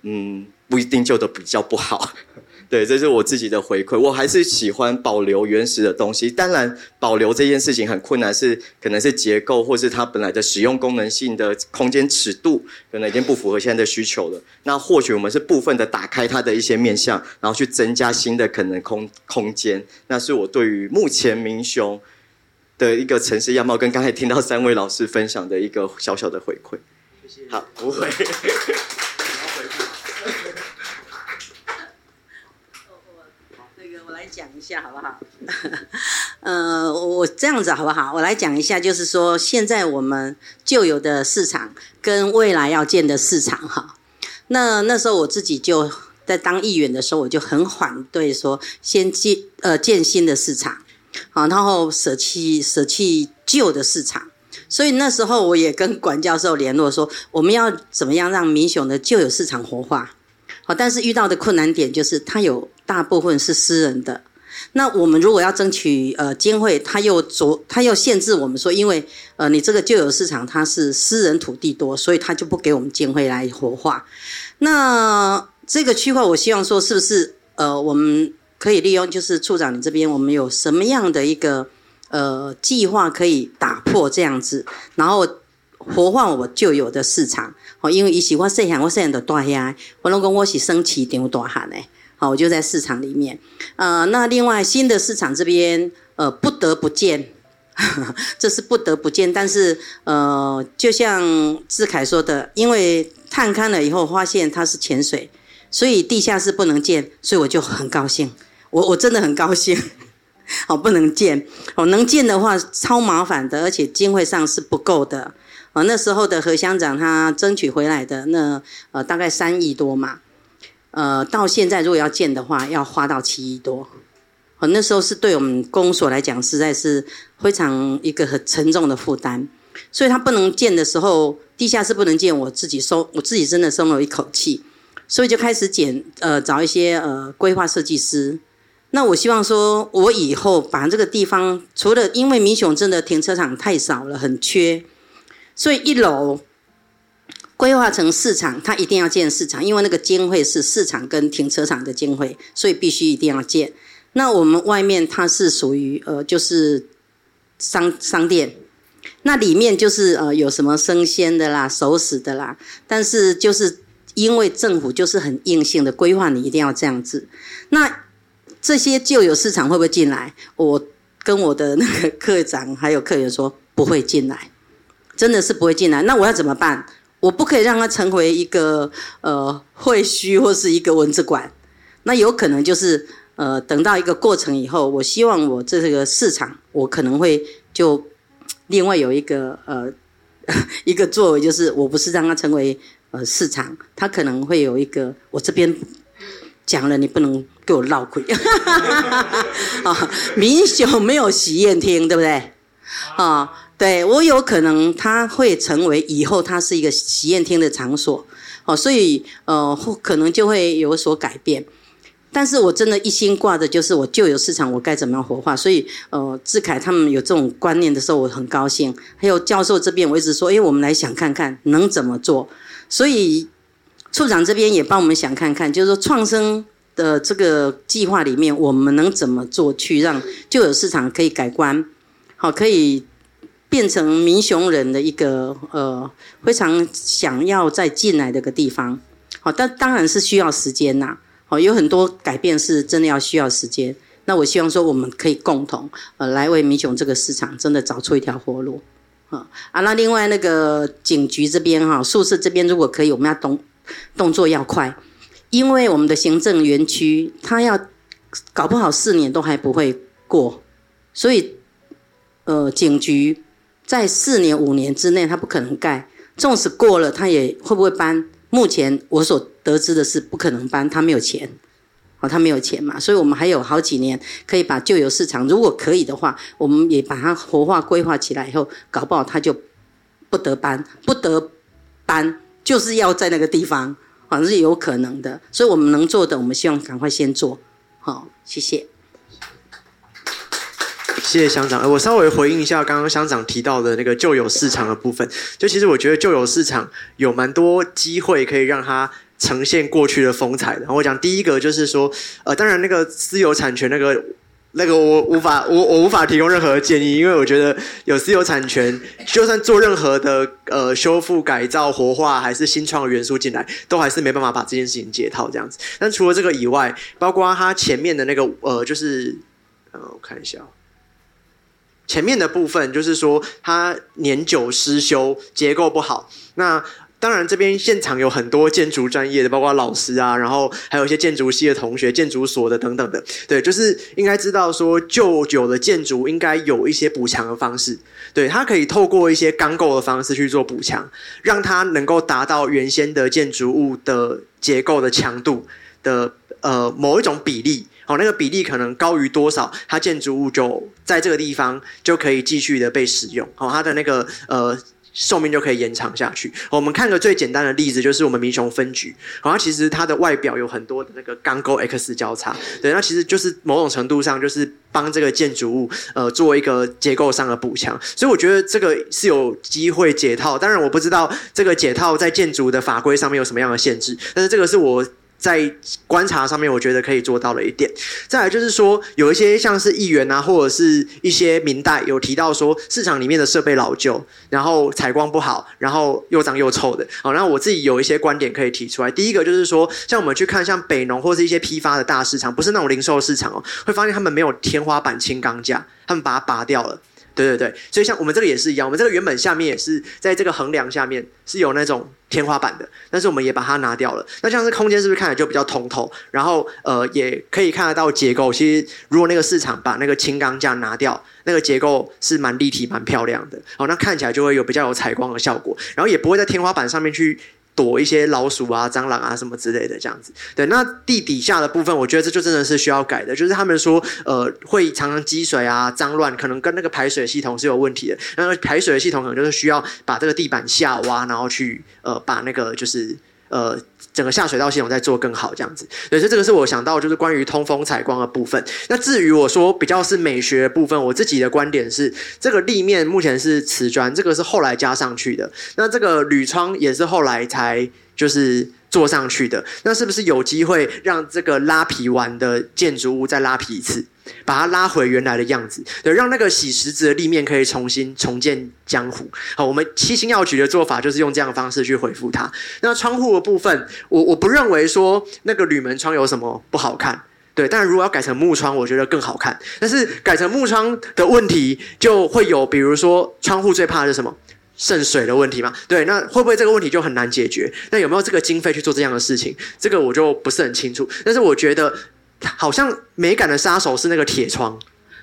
嗯。不一定就的比较不好，对，这是我自己的回馈。我还是喜欢保留原始的东西。当然，保留这件事情很困难，是可能是结构，或是它本来的使用功能性的空间尺度，可能已经不符合现在的需求了。那或许我们是部分的打开它的一些面向，然后去增加新的可能空空间。那是我对于目前民雄的一个城市样貌，跟刚才听到三位老师分享的一个小小的回馈。谢谢。好，不会。来讲一下好不好？呃，我这样子好不好？我来讲一下，就是说现在我们旧有的市场跟未来要建的市场哈。那那时候我自己就在当议员的时候，我就很反对说先建呃建新的市场，好，然后舍弃舍弃旧的市场。所以那时候我也跟管教授联络说，我们要怎么样让民雄的旧有市场活化？好，但是遇到的困难点就是它有。大部分是私人的，那我们如果要争取呃经费，他又着他又限制我们说，因为呃你这个旧有市场它是私人土地多，所以他就不给我们经费来活化。那这个区块，我希望说是不是呃我们可以利用，就是处长你这边，我们有什么样的一个呃计划可以打破这样子，然后活化我旧有的市场？哦，因为以前我细汉我细汉就住遐，我拢讲我是生市场大汉诶。我就在市场里面。呃，那另外新的市场这边，呃，不得不建，这是不得不建。但是，呃，就像志凯说的，因为探勘了以后发现它是浅水，所以地下室不能建，所以我就很高兴。我我真的很高兴。好，不能建。哦，能建的话超麻烦的，而且经费上是不够的。呃，那时候的何乡长他争取回来的那呃大概三亿多嘛。呃，到现在如果要建的话，要花到七亿多。哦，那时候是对我们公所来讲，实在是非常一个很沉重的负担。所以他不能建的时候，地下室不能建，我自己松，我自己真的松了一口气。所以就开始捡，呃，找一些呃规划设计师。那我希望说，我以后把这个地方，除了因为民雄镇的停车场太少了，很缺，所以一楼规划成市场，它一定要建市场，因为那个经费是市场跟停车场的经费，所以必须一定要建。那我们外面它是属于呃，就是商商店，那里面就是呃有什么生鲜的啦、熟食的啦，但是就是因为政府就是很硬性的规划，你一定要这样子，那。这些旧有市场会不会进来？我跟我的那个课长还有客人说不会进来，真的是不会进来。那我要怎么办？我不可以让它成为一个呃废墟或是一个蚊子馆。那有可能就是呃等到一个过程以后，我希望我这个市场我可能会就另外有一个呃 一个作为，就是我不是让它成为呃市场，它可能会有一个我这边。讲了，你不能给我闹鬼。啊，民雄没有喜宴厅，对不对？啊，对，我有可能它会成为以后它是一个喜宴厅的场所，哦，所以呃，可能就会有所改变。但是我真的一心挂的就是我旧有市场，我该怎么样活化？所以呃，志凯他们有这种观念的时候，我很高兴。还有教授这边，我一直说，哎，我们来想看看能怎么做。所以。处长这边也帮我们想看看，就是说创生的这个计划里面，我们能怎么做去让旧有市场可以改观，好，可以变成民雄人的一个呃非常想要再进来的一个地方，好，但当然是需要时间呐，好，有很多改变是真的要需要时间。那我希望说我们可以共同呃来为民雄这个市场真的找出一条活路，啊啊，那另外那个警局这边哈，宿舍这边如果可以，我们要动。动作要快，因为我们的行政园区，它要搞不好四年都还不会过，所以，呃，警局在四年五年之内，它不可能盖。纵使过了，它也会不会搬？目前我所得知的是不可能搬，它没有钱，哦，它没有钱嘛，所以我们还有好几年可以把旧有市场，如果可以的话，我们也把它活化规划起来以后，搞不好它就不得搬，不得搬。就是要在那个地方，反正是有可能的，所以我们能做的，我们希望赶快先做。好，谢谢。谢谢乡长。我稍微回应一下刚刚乡长提到的那个旧有市场的部分。就其实我觉得旧有市场有蛮多机会可以让它呈现过去的风采的。然后我讲第一个就是说，呃，当然那个私有产权那个。那个我无法，我我无法提供任何建议，因为我觉得有私有产权，就算做任何的呃修复、改造、活化，还是新创元素进来，都还是没办法把这件事情解套这样子。但除了这个以外，包括它前面的那个呃，就是呃，我看一下，前面的部分就是说它年久失修，结构不好，那。当然，这边现场有很多建筑专业的，包括老师啊，然后还有一些建筑系的同学、建筑所的等等的。对，就是应该知道说，旧有的建筑应该有一些补强的方式。对，它可以透过一些钢构的方式去做补强，让它能够达到原先的建筑物的结构的强度的呃某一种比例。好，那个比例可能高于多少，它建筑物就在这个地方就可以继续的被使用。好，它的那个呃。寿命就可以延长下去。我们看个最简单的例子，就是我们民雄分局。好，它其实它的外表有很多的那个钢构 X 交叉，对，那其实就是某种程度上就是帮这个建筑物呃做一个结构上的补强。所以我觉得这个是有机会解套。当然我不知道这个解套在建筑的法规上面有什么样的限制，但是这个是我。在观察上面，我觉得可以做到了一点。再来就是说，有一些像是议员啊，或者是一些民代有提到说，市场里面的设备老旧，然后采光不好，然后又脏又臭的。好，那我自己有一些观点可以提出来。第一个就是说，像我们去看像北农或是一些批发的大市场，不是那种零售市场哦，会发现他们没有天花板轻钢架，他们把它拔掉了。对对对，所以像我们这个也是一样，我们这个原本下面也是在这个横梁下面是有那种天花板的，但是我们也把它拿掉了。那像是空间是不是看起来就比较通透？然后呃，也可以看得到结构。其实如果那个市场把那个轻钢架拿掉，那个结构是蛮立体、蛮漂亮的。好，那看起来就会有比较有采光的效果，然后也不会在天花板上面去躲一些老鼠啊、蟑螂啊什么之类的这样子。对，那地底下的部分，我觉得这就真的是需要改的，就是他们说呃会常常积水啊、脏乱，可能跟那个排水系统是有问题的。那排水系统可能就是需要把这个地板下挖，然后去呃把那个就是呃。整个下水道系统再做更好，这样子，所以这个是我想到就是关于通风采光的部分。那至于我说比较是美学的部分，我自己的观点是，这个立面目前是瓷砖，这个是后来加上去的。那这个铝窗也是后来才就是做上去的。那是不是有机会让这个拉皮完的建筑物再拉皮一次？把它拉回原来的样子，对，让那个洗石子的立面可以重新重见江湖。好，我们七星药局的做法就是用这样的方式去回复它。那窗户的部分，我我不认为说那个铝门窗有什么不好看，对，但如果要改成木窗，我觉得更好看。但是改成木窗的问题就会有，比如说窗户最怕的是什么？渗水的问题嘛，对，那会不会这个问题就很难解决？那有没有这个经费去做这样的事情？这个我就不是很清楚。但是我觉得。好像美感的杀手是那个铁窗，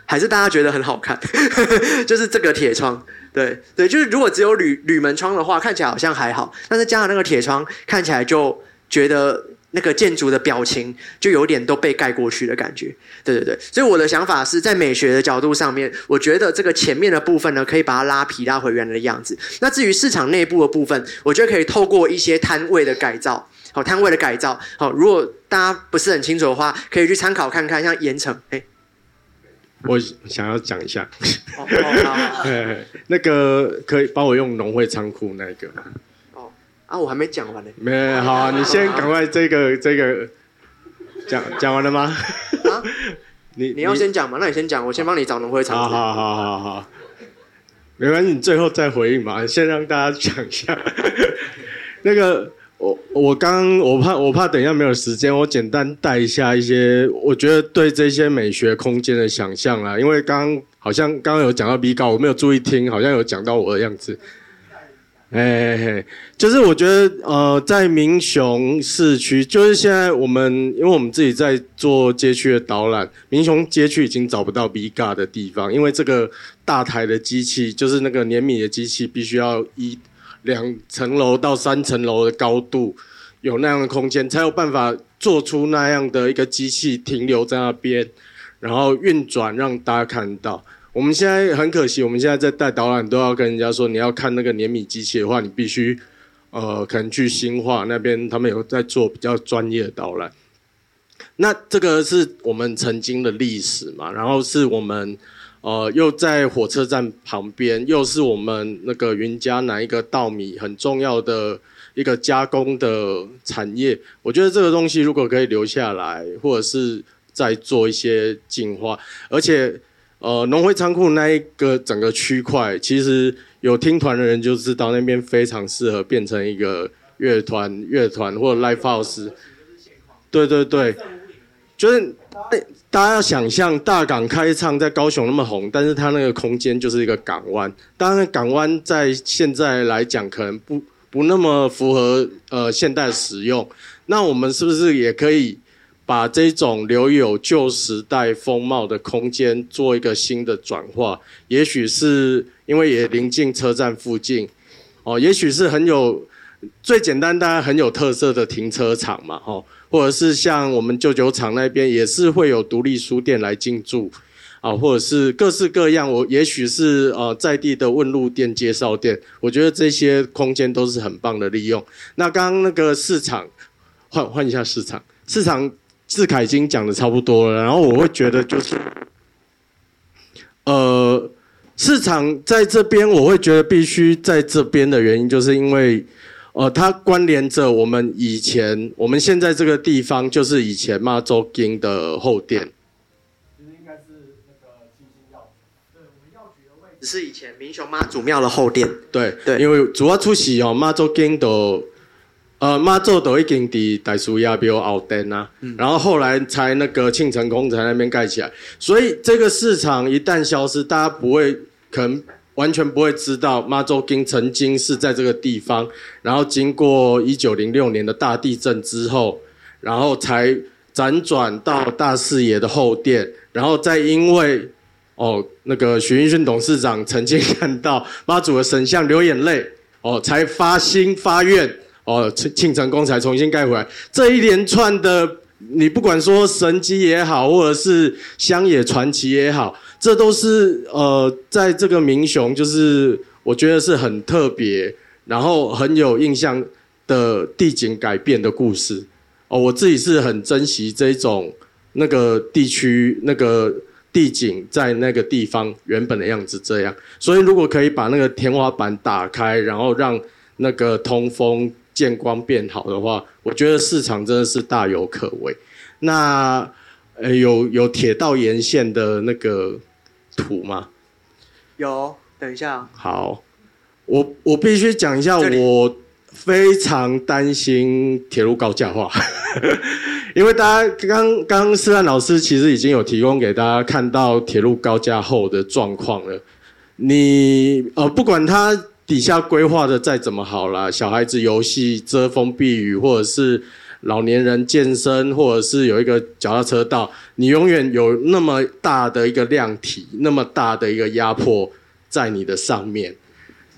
还是大家觉得很好看？就是这个铁窗，对对，就是如果只有铝铝门窗的话，看起来好像还好，但是加上那个铁窗，看起来就觉得那个建筑的表情就有点都被盖过去的感觉。对对对，所以我的想法是在美学的角度上面，我觉得这个前面的部分呢，可以把它拉皮拉回原来的样子。那至于市场内部的部分，我觉得可以透过一些摊位的改造。好，摊位的改造。好，如果大家不是很清楚的话，可以去参考看看，像盐城。哎，我想要讲一下。那个可以帮我用农会仓库那个。哦，啊，我还没讲完呢。没，好啊，你先赶快这个这个讲讲完了吗？啊？你你要先讲嘛？那你先讲，我先帮你找农会仓库。好好好好好，没关系，你最后再回应嘛。先让大家讲一下 那个。我我刚我怕我怕等一下没有时间，我简单带一下一些我觉得对这些美学空间的想象啦。因为刚好像刚刚有讲到 B 稿，我没有注意听，好像有讲到我的样子。哎嘿嘿，就是我觉得呃，在民雄市区，就是现在我们因为我们自己在做街区的导览，民雄街区已经找不到 B 嘎的地方，因为这个大台的机器，就是那个碾米的机器，必须要一。两层楼到三层楼的高度，有那样的空间，才有办法做出那样的一个机器停留在那边，然后运转让大家看到。我们现在很可惜，我们现在在带导览都要跟人家说，你要看那个碾米机器的话，你必须呃，可能去新化那边，他们有在做比较专业的导览。那这个是我们曾经的历史嘛，然后是我们。呃，又在火车站旁边，又是我们那个云嘉南一个稻米很重要的一个加工的产业。我觉得这个东西如果可以留下来，或者是再做一些进化，而且呃，农会仓库那一个整个区块，其实有听团的人就知道那边非常适合变成一个乐团、乐团或者 live house。对对对，就是。大家要想象大港开唱在高雄那么红，但是它那个空间就是一个港湾。当然，港湾在现在来讲可能不不那么符合呃现代使用。那我们是不是也可以把这种留有旧时代风貌的空间做一个新的转化？也许是因为也临近车站附近，哦，也许是很有最简单、大家很有特色的停车场嘛，吼。或者是像我们旧酒厂那边，也是会有独立书店来进驻，啊，或者是各式各样，我也许是呃在地的问路店、介绍店，我觉得这些空间都是很棒的利用。那刚刚那个市场，换换一下市场，市场志凯已经讲的差不多了，然后我会觉得就是，呃，市场在这边，我会觉得必须在这边的原因，就是因为。呃，它关联着我们以前，我们现在这个地方就是以前妈祖经的后殿。其实应该是那个七星药局。对，我们药局的位置是以前民雄妈祖庙的后殿。对对，因为主要出席哦，妈祖经的，呃，妈祖都已经伫大师爷庙后殿啊，嗯、然后后来才那个庆成宫才那边盖起来，所以这个市场一旦消失，大家不会可能。完全不会知道妈祖经曾经是在这个地方，然后经过一九零六年的大地震之后，然后才辗转到大四爷的后殿，然后再因为哦那个许英勋董事长曾经看到妈祖的神像流眼泪，哦才发心发愿，哦庆，庆成功才重新盖回来。这一连串的，你不管说神迹也好，或者是乡野传奇也好，这都是呃，在这个民雄，就是我觉得是很特别，然后很有印象的地景改变的故事。哦，我自己是很珍惜这种那个地区那个。地景在那个地方原本的样子这样，所以如果可以把那个天花板打开，然后让那个通风、见光变好的话，我觉得市场真的是大有可为。那呃，有有铁道沿线的那个图吗？有，等一下。好，我我必须讲一下，我非常担心铁路高架化。因为大家刚刚思安老师其实已经有提供给大家看到铁路高架后的状况了。你呃，不管它底下规划的再怎么好啦，小孩子游戏遮风避雨，或者是老年人健身，或者是有一个脚踏车道，你永远有那么大的一个量体，那么大的一个压迫在你的上面。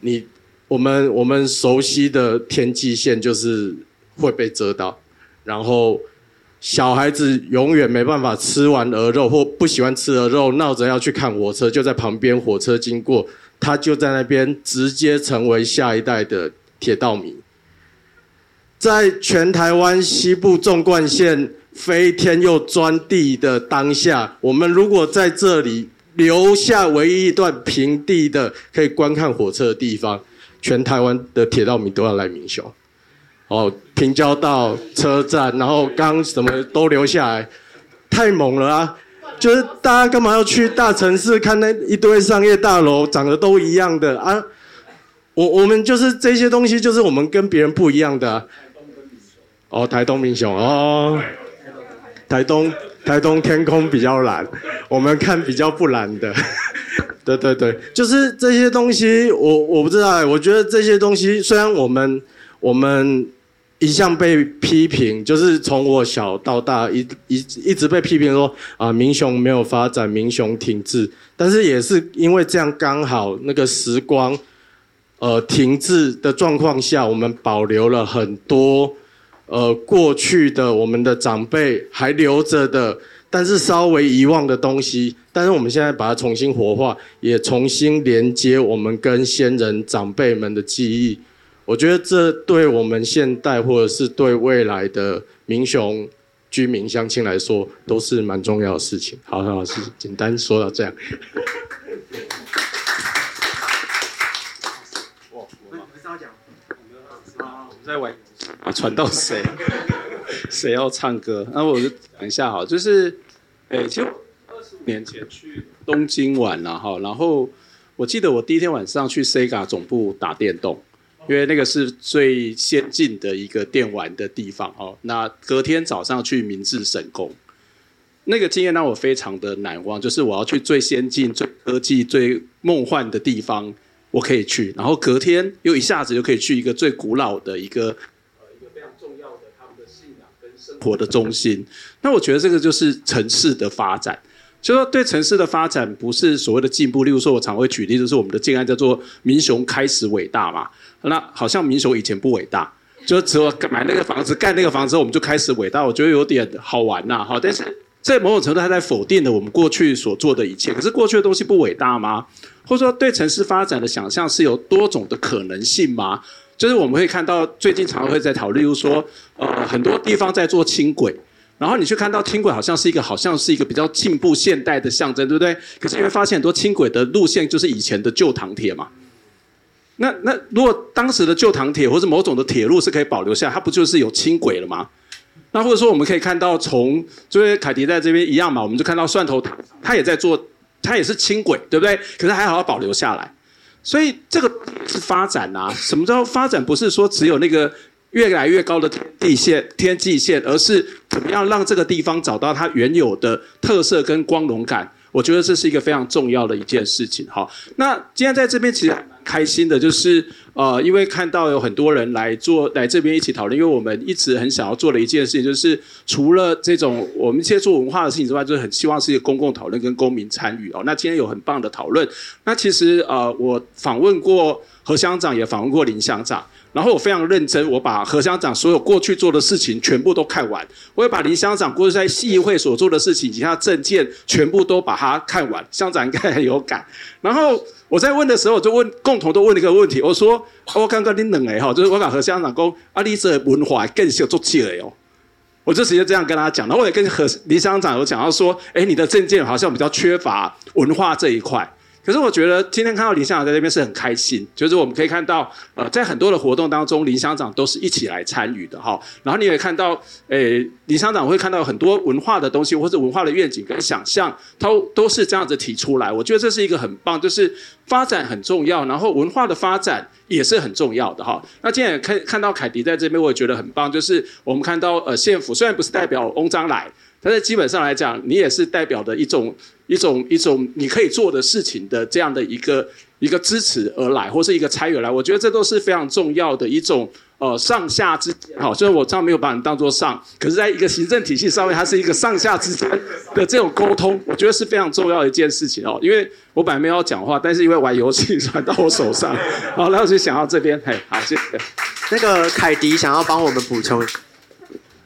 你我们我们熟悉的天际线就是会被遮到，然后。小孩子永远没办法吃完鹅肉，或不喜欢吃鹅肉，闹着要去看火车，就在旁边火车经过，他就在那边直接成为下一代的铁道迷。在全台湾西部纵贯线飞天又钻地的当下，我们如果在这里留下唯一一段平地的可以观看火车的地方，全台湾的铁道迷都要来民雄。哦，平交道、车站，然后刚什么都留下来，太猛了啊！就是大家干嘛要去大城市看那一堆商业大楼，长得都一样的啊？我我们就是这些东西，就是我们跟别人不一样的。哦，台东民雄哦，台东台东天空比较蓝，我们看比较不蓝的。对对对，就是这些东西，我我不知道，我觉得这些东西虽然我们我们。一向被批评，就是从我小到大一一一直被批评说啊，民雄没有发展，民雄停滞。但是也是因为这样，刚好那个时光，呃，停滞的状况下，我们保留了很多呃过去的我们的长辈还留着的，但是稍微遗忘的东西。但是我们现在把它重新活化，也重新连接我们跟先人长辈们的记忆。我觉得这对我们现代或者是对未来的民雄居民乡亲来说，都是蛮重要的事情。好，老师，简单说到这样。我们稍讲，我们在玩啊，传到谁？谁要唱歌？那我就讲一下哈，就是，诶，其实二十年前去东京玩了哈，然后我记得我第一天晚上去 Sega 总部打电动。因为那个是最先进的一个电玩的地方哦。那隔天早上去明治神宫，那个经验让我非常的难忘。就是我要去最先进、最科技、最梦幻的地方，我可以去。然后隔天又一下子就可以去一个最古老的一个非常重要的他们的信仰跟生活的中心。那我觉得这个就是城市的发展。就说对城市的发展不是所谓的进步。例如说，我常会举例，就是我们的建案叫做民雄开始伟大嘛。那好像民雄以前不伟大，就只有买那个房子、盖那个房子，我们就开始伟大。我觉得有点好玩呐，哈。但是在某种程度，它在否定了我们过去所做的一切。可是过去的东西不伟大吗？或者说，对城市发展的想象是有多种的可能性吗？就是我们会看到最近常常会在讨论，例如说，呃，很多地方在做轻轨，然后你去看到轻轨好像是一个好像是一个比较进步现代的象征，对不对？可是你会发现很多轻轨的路线就是以前的旧糖铁嘛。那那如果当时的旧糖铁或者某种的铁路是可以保留下，它不就是有轻轨了吗？那或者说我们可以看到从，就是凯迪在这边一样嘛，我们就看到蒜头塔，它也在做，它也是轻轨，对不对？可是还好要保留下来，所以这个是发展啊。什么叫发展？不是说只有那个越来越高的地线、天际线，而是怎么样让这个地方找到它原有的特色跟光荣感。我觉得这是一个非常重要的一件事情。哈，那今天在这边其实。开心的就是，呃，因为看到有很多人来做，来这边一起讨论。因为我们一直很想要做的一件事情，就是除了这种我们一些做文化的事情之外，就是很希望是一个公共讨论跟公民参与哦。那今天有很棒的讨论。那其实呃，我访问过何乡长，也访问过林乡长。然后我非常认真，我把何乡长所有过去做的事情全部都看完，我也把林乡长过去在信义会所做的事情以及他政见全部都把它看完。乡长应该很有感。然后我在问的时候，就问共同都问了一个问题，我说：我刚刚你两个哈，就是我跟何乡长讲，啊，你这文化更是做起来哦。我就直接这样跟他讲，然后我也跟何林乡长有讲到说，哎，你的政见好像比较缺乏文化这一块。可是我觉得今天看到林乡长在这边是很开心，就是我们可以看到，呃，在很多的活动当中，林乡长都是一起来参与的哈。然后你也看到，诶，林乡长会看到很多文化的东西，或者文化的愿景跟想象，都都是这样子提出来。我觉得这是一个很棒，就是发展很重要，然后文化的发展也是很重要的哈。那今天也看看到凯迪在这边，我也觉得很棒，就是我们看到呃县府虽然不是代表翁章来。但是基本上来讲，你也是代表的一种一种一种你可以做的事情的这样的一个一个支持而来，或是一个参与来，我觉得这都是非常重要的一种呃上下之间。好，虽然我这样没有把你当做上，可是在一个行政体系上面，它是一个上下之间的这种沟通，我觉得是非常重要的一件事情哦。因为我本来没有讲话，但是因为玩游戏传到我手上，好，然后就想到这边，嘿，好，谢谢。那个凯迪想要帮我们补充。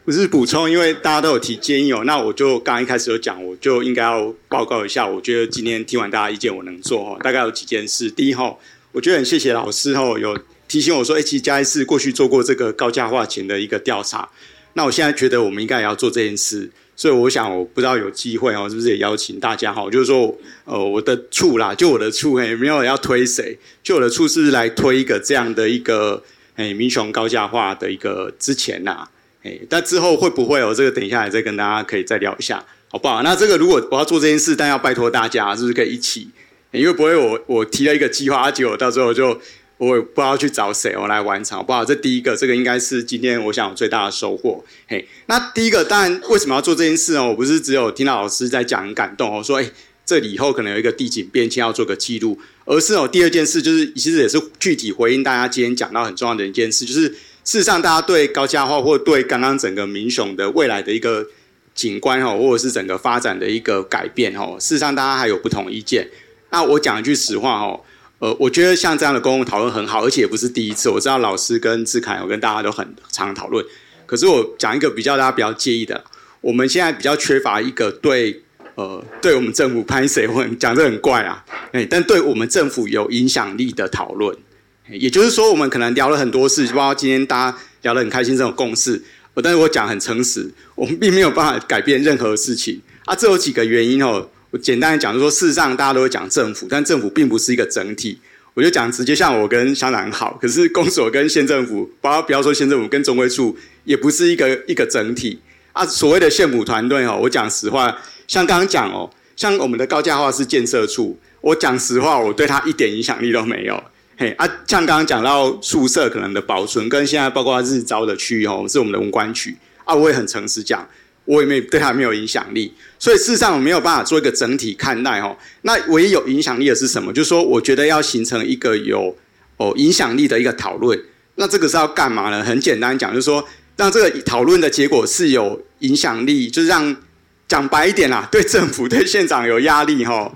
不是补充，因为大家都有提建议哦，那我就刚刚一开始有讲，我就应该要报告一下。我觉得今天听完大家意见，我能做哦，大概有几件事。第一哈，我觉得很谢谢老师，有提醒我说，哎，其实嘉义市过去做过这个高价化前的一个调查。那我现在觉得我们应该也要做这件事，所以我想，我不知道有机会哦，是不是也邀请大家哈，就是说，呃，我的处啦，就我的处，哎，没有要推谁，就我的处是来推一个这样的一个，哎，民雄高价化的一个之前呐。但之后会不会有这个？等一下再跟大家可以再聊一下，好不好？那这个如果我要做这件事，但要拜托大家，是不是可以一起？因为不会我我提了一个计划，结果到最后就我也不知道去找谁我来完成，好不好？这第一个，这个应该是今天我想最大的收获。嘿，那第一个当然为什么要做这件事呢？我不是只有听到老师在讲很感动哦，说哎，这里以后可能有一个地景变迁要做个记录，而是哦第二件事就是其实也是具体回应大家今天讲到很重要的一件事，就是。事实上，大家对高价化或对刚刚整个民雄的未来的一个景观哈，或者是整个发展的一个改变哈，事实上大家还有不同意见。那我讲一句实话哈，呃，我觉得像这样的公共讨论很好，而且也不是第一次。我知道老师跟志凯，我跟大家都很常讨论。可是我讲一个比较大家比较介意的，我们现在比较缺乏一个对呃对我们政府拍谁或讲这很怪啊，哎，但对我们政府有影响力的讨论。也就是说，我们可能聊了很多事，包括今天大家聊得很开心这种共识。但是我讲很诚实，我们并没有办法改变任何事情啊。这有几个原因哦。我简单的讲，就说，事实上大家都会讲政府，但政府并不是一个整体。我就讲直接，像我跟乡长好，可是公所跟县政府，包括不要说县政府跟中规处，也不是一个一个整体啊。所谓的县府团队哦，我讲实话，像刚刚讲哦，像我们的高价化是建设处，我讲实话，我对他一点影响力都没有。嘿啊，像刚刚讲到宿舍可能的保存，跟现在包括日照的区域哦，是我们的文官区啊，我也很诚实讲，我也没对他没有影响力，所以事实上我没有办法做一个整体看待哦。那唯一有影响力的是什么？就是说，我觉得要形成一个有哦影响力的一个讨论，那这个是要干嘛呢？很简单讲，就是说，让这个讨论的结果是有影响力，就是让讲白一点啦，对政府对县长有压力哈，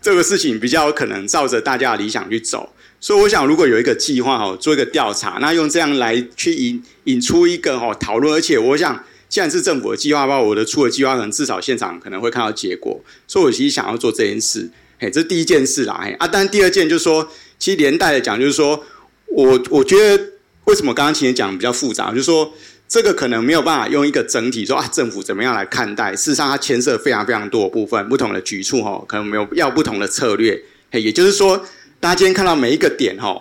这个事情比较可能照着大家的理想去走。所以我想，如果有一个计划哈，做一个调查，那用这样来去引引出一个哈讨论，而且我想，既然是政府的计划，包括我的出的计划，可能至少现场可能会看到结果。所以我其实想要做这件事，嘿，这第一件事啦，嘿啊。但第二件就是说，其实连带的讲，就是说我我觉得为什么刚刚前面讲比较复杂，就是说这个可能没有办法用一个整体说啊，政府怎么样来看待？事实上，它牵涉非常非常多的部分，不同的局处哈，可能没有要不同的策略，嘿，也就是说。大家今天看到每一个点，哈，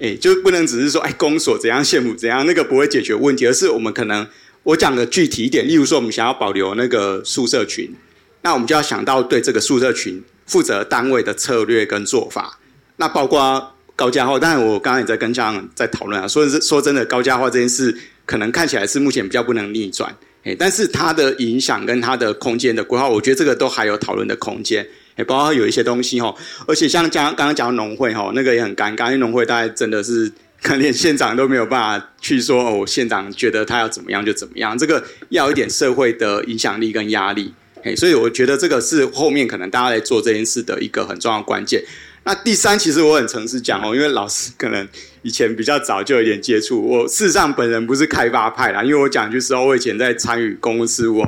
哎，就不能只是说，哎，公所怎样，县府怎样，那个不会解决问题，而是我们可能我讲的具体一点，例如说，我们想要保留那个宿舍群，那我们就要想到对这个宿舍群负责单位的策略跟做法，那包括高价化，当然我刚刚也在跟家长在讨论啊，说是说真的，高价化这件事可能看起来是目前比较不能逆转，哎，但是它的影响跟它的空间的规划，我觉得这个都还有讨论的空间。也包括有一些东西哈，而且像刚刚刚讲农会哈，那个也很尴尬，因为农会大概真的是可能连县长都没有办法去说哦，县长觉得他要怎么样就怎么样，这个要一点社会的影响力跟压力，所以我觉得这个是后面可能大家来做这件事的一个很重要关键。那第三，其实我很诚实讲哦，因为老师可能以前比较早就有点接触，我事实上本人不是开发派啦，因为我讲句实话，我以前在参与公共事务，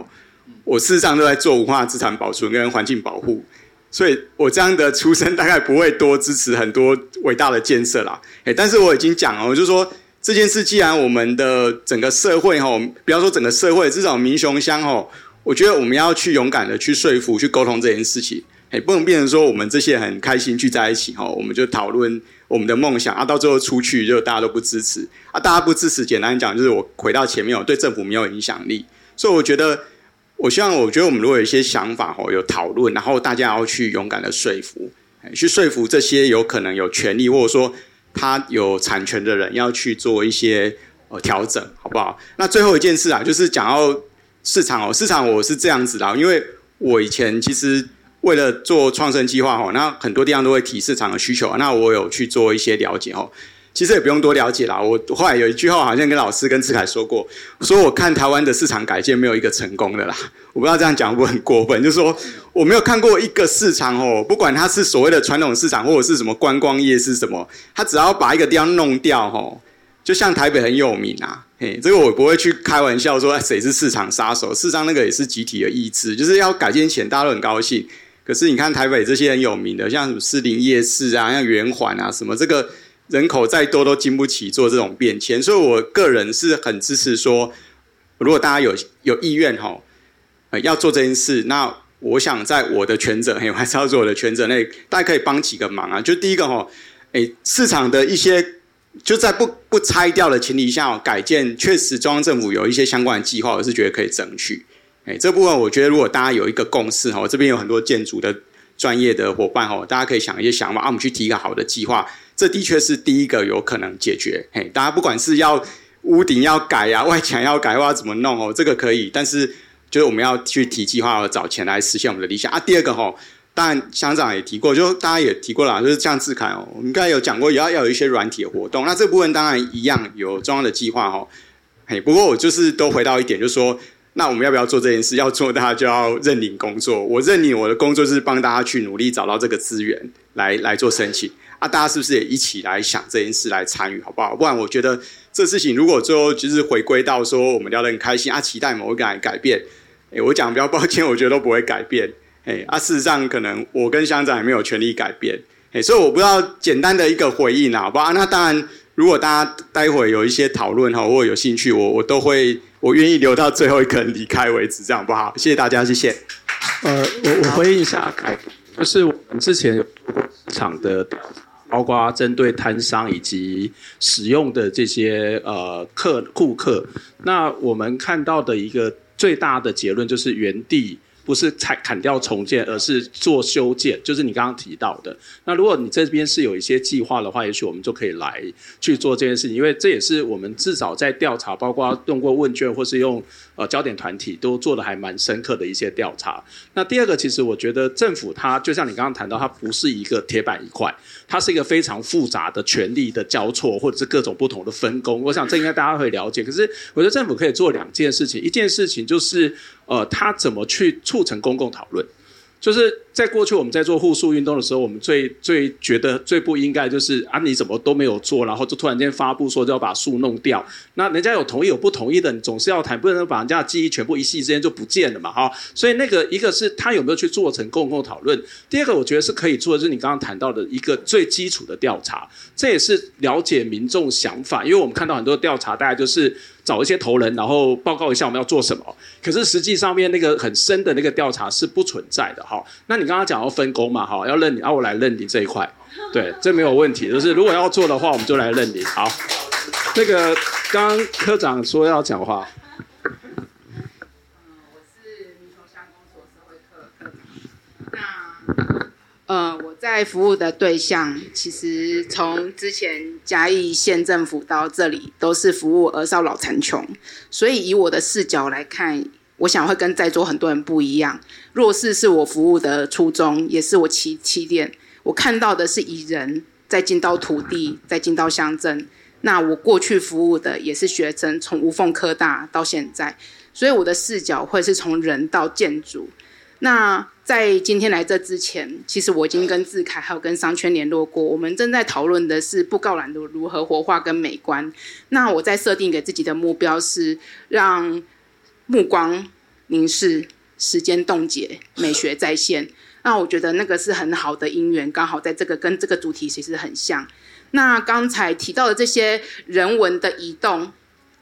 我事实上都在做文化资产保存跟环境保护，所以我这样的出身大概不会多支持很多伟大的建设啦。诶，但是我已经讲了，我就说这件事，既然我们的整个社会哈，不要说整个社会，至少民雄乡哈，我觉得我们要去勇敢的去说服、去沟通这件事情。哎，不能变成说我们这些很开心聚在一起哈，我们就讨论我们的梦想啊，到最后出去就大家都不支持啊，大家不支持，简单讲就是我回到前面，我对政府没有影响力，所以我觉得，我希望我觉得我们如果有一些想法哈，有讨论，然后大家要去勇敢的说服，去说服这些有可能有权利或者说他有产权的人，要去做一些呃调整，好不好？那最后一件事啊，就是讲到市场哦，市场我是这样子的，因为我以前其实。为了做创生计划哈，那很多地方都会提市场的需求，那我有去做一些了解哈。其实也不用多了解啦，我后来有一句话好像跟老师跟志凯说过，说我看台湾的市场改建没有一个成功的啦。我不知道这样讲会不会很过分，就是说我没有看过一个市场哦，不管它是所谓的传统市场或者是什么观光业是什么，它只要把一个地方弄掉哈，就像台北很有名啊，嘿，这个我不会去开玩笑说谁是市场杀手，事实上那个也是集体的意志，就是要改建前大家都很高兴。可是你看台北这些很有名的，像什么士林夜市啊，像圆环啊，什么这个人口再多都经不起做这种变迁，所以我个人是很支持说，如果大家有有意愿哈，要做这件事，那我想在我的权责，我还是要做我的权责内，大家可以帮几个忙啊。就第一个哈，诶，市场的一些就在不不拆掉的前提下改建，确实中央政府有一些相关的计划，我是觉得可以争取。哎，这部分我觉得，如果大家有一个共识哈，这边有很多建筑的专业的伙伴哈，大家可以想一些想法啊，我们去提一个好的计划，这的确是第一个有可能解决。嘿，大家不管是要屋顶要改呀，外墙要改，或要怎么弄哦，这个可以，但是就是我们要去提计划，找钱来实现我们的理想啊。第二个吼，当然乡长也提过，就大家也提过了，就是像志凯哦，我们刚才有讲过，也要要有一些软体的活动，那这部分当然一样有中央的计划哦。嘿，不过我就是都回到一点，就是说。那我们要不要做这件事？要做，大家就要认领工作。我认领我的工作是帮大家去努力找到这个资源来来做申请啊！大家是不是也一起来想这件事来参与，好不好？不然我觉得这事情如果最后就是回归到说我们聊得很开心啊，期待某一个人改变。哎，我讲比较抱歉，我觉得都不会改变。哎啊，事实上可能我跟乡长也没有权利改变。哎，所以我不知道简单的一个回应啊，好不好？那当然，如果大家待会有一些讨论哈，或有兴趣，我我都会。我愿意留到最后一个人离开为止，这样不好？谢谢大家，谢谢。呃，我我回应一下，就是我们之前有场的，包括针对摊商以及使用的这些呃客顾客，那我们看到的一个最大的结论就是原地。不是拆砍掉重建，而是做修建，就是你刚刚提到的。那如果你这边是有一些计划的话，也许我们就可以来去做这件事情，因为这也是我们至少在调查，包括用过问卷或是用呃焦点团体都做的还蛮深刻的一些调查。那第二个，其实我觉得政府它就像你刚刚谈到，它不是一个铁板一块，它是一个非常复杂的权力的交错，或者是各种不同的分工。我想这应该大家会了解。可是我觉得政府可以做两件事情，一件事情就是。呃，他怎么去促成公共讨论？就是在过去我们在做护树运动的时候，我们最最觉得最不应该就是啊，你怎么都没有做，然后就突然间发布说就要把树弄掉。那人家有同意有不同意的，你总是要谈，不能把人家的记忆全部一夕之间就不见了嘛，哈。所以那个一个是他有没有去做成公共讨论，第二个我觉得是可以做，就是你刚刚谈到的一个最基础的调查，这也是了解民众想法，因为我们看到很多调查，大概就是。找一些头人，然后报告一下我们要做什么。可是实际上面那个很深的那个调查是不存在的哈。那你刚刚讲要分工嘛哈，要认你，啊我来认你这一块，对，这没有问题。就是如果要做的话，我们就来认你。好，那个刚刚科长说要讲话。嗯，我是民雄乡公所社会科科长。那。呃，我在服务的对象，其实从之前嘉义县政府到这里，都是服务儿少老残穷。所以以我的视角来看，我想会跟在座很多人不一样。弱势是我服务的初衷，也是我起起点。我看到的是以人再进到土地，再进到乡镇。那我过去服务的也是学生，从无缝科大到现在，所以我的视角会是从人到建筑。那在今天来这之前，其实我已经跟智凯还有跟商圈联络过，我们正在讨论的是布告栏的如何活化跟美观。那我在设定给自己的目标是让目光凝视，时间冻结，美学再现。那我觉得那个是很好的因缘，刚好在这个跟这个主题其实很像。那刚才提到的这些人文的移动、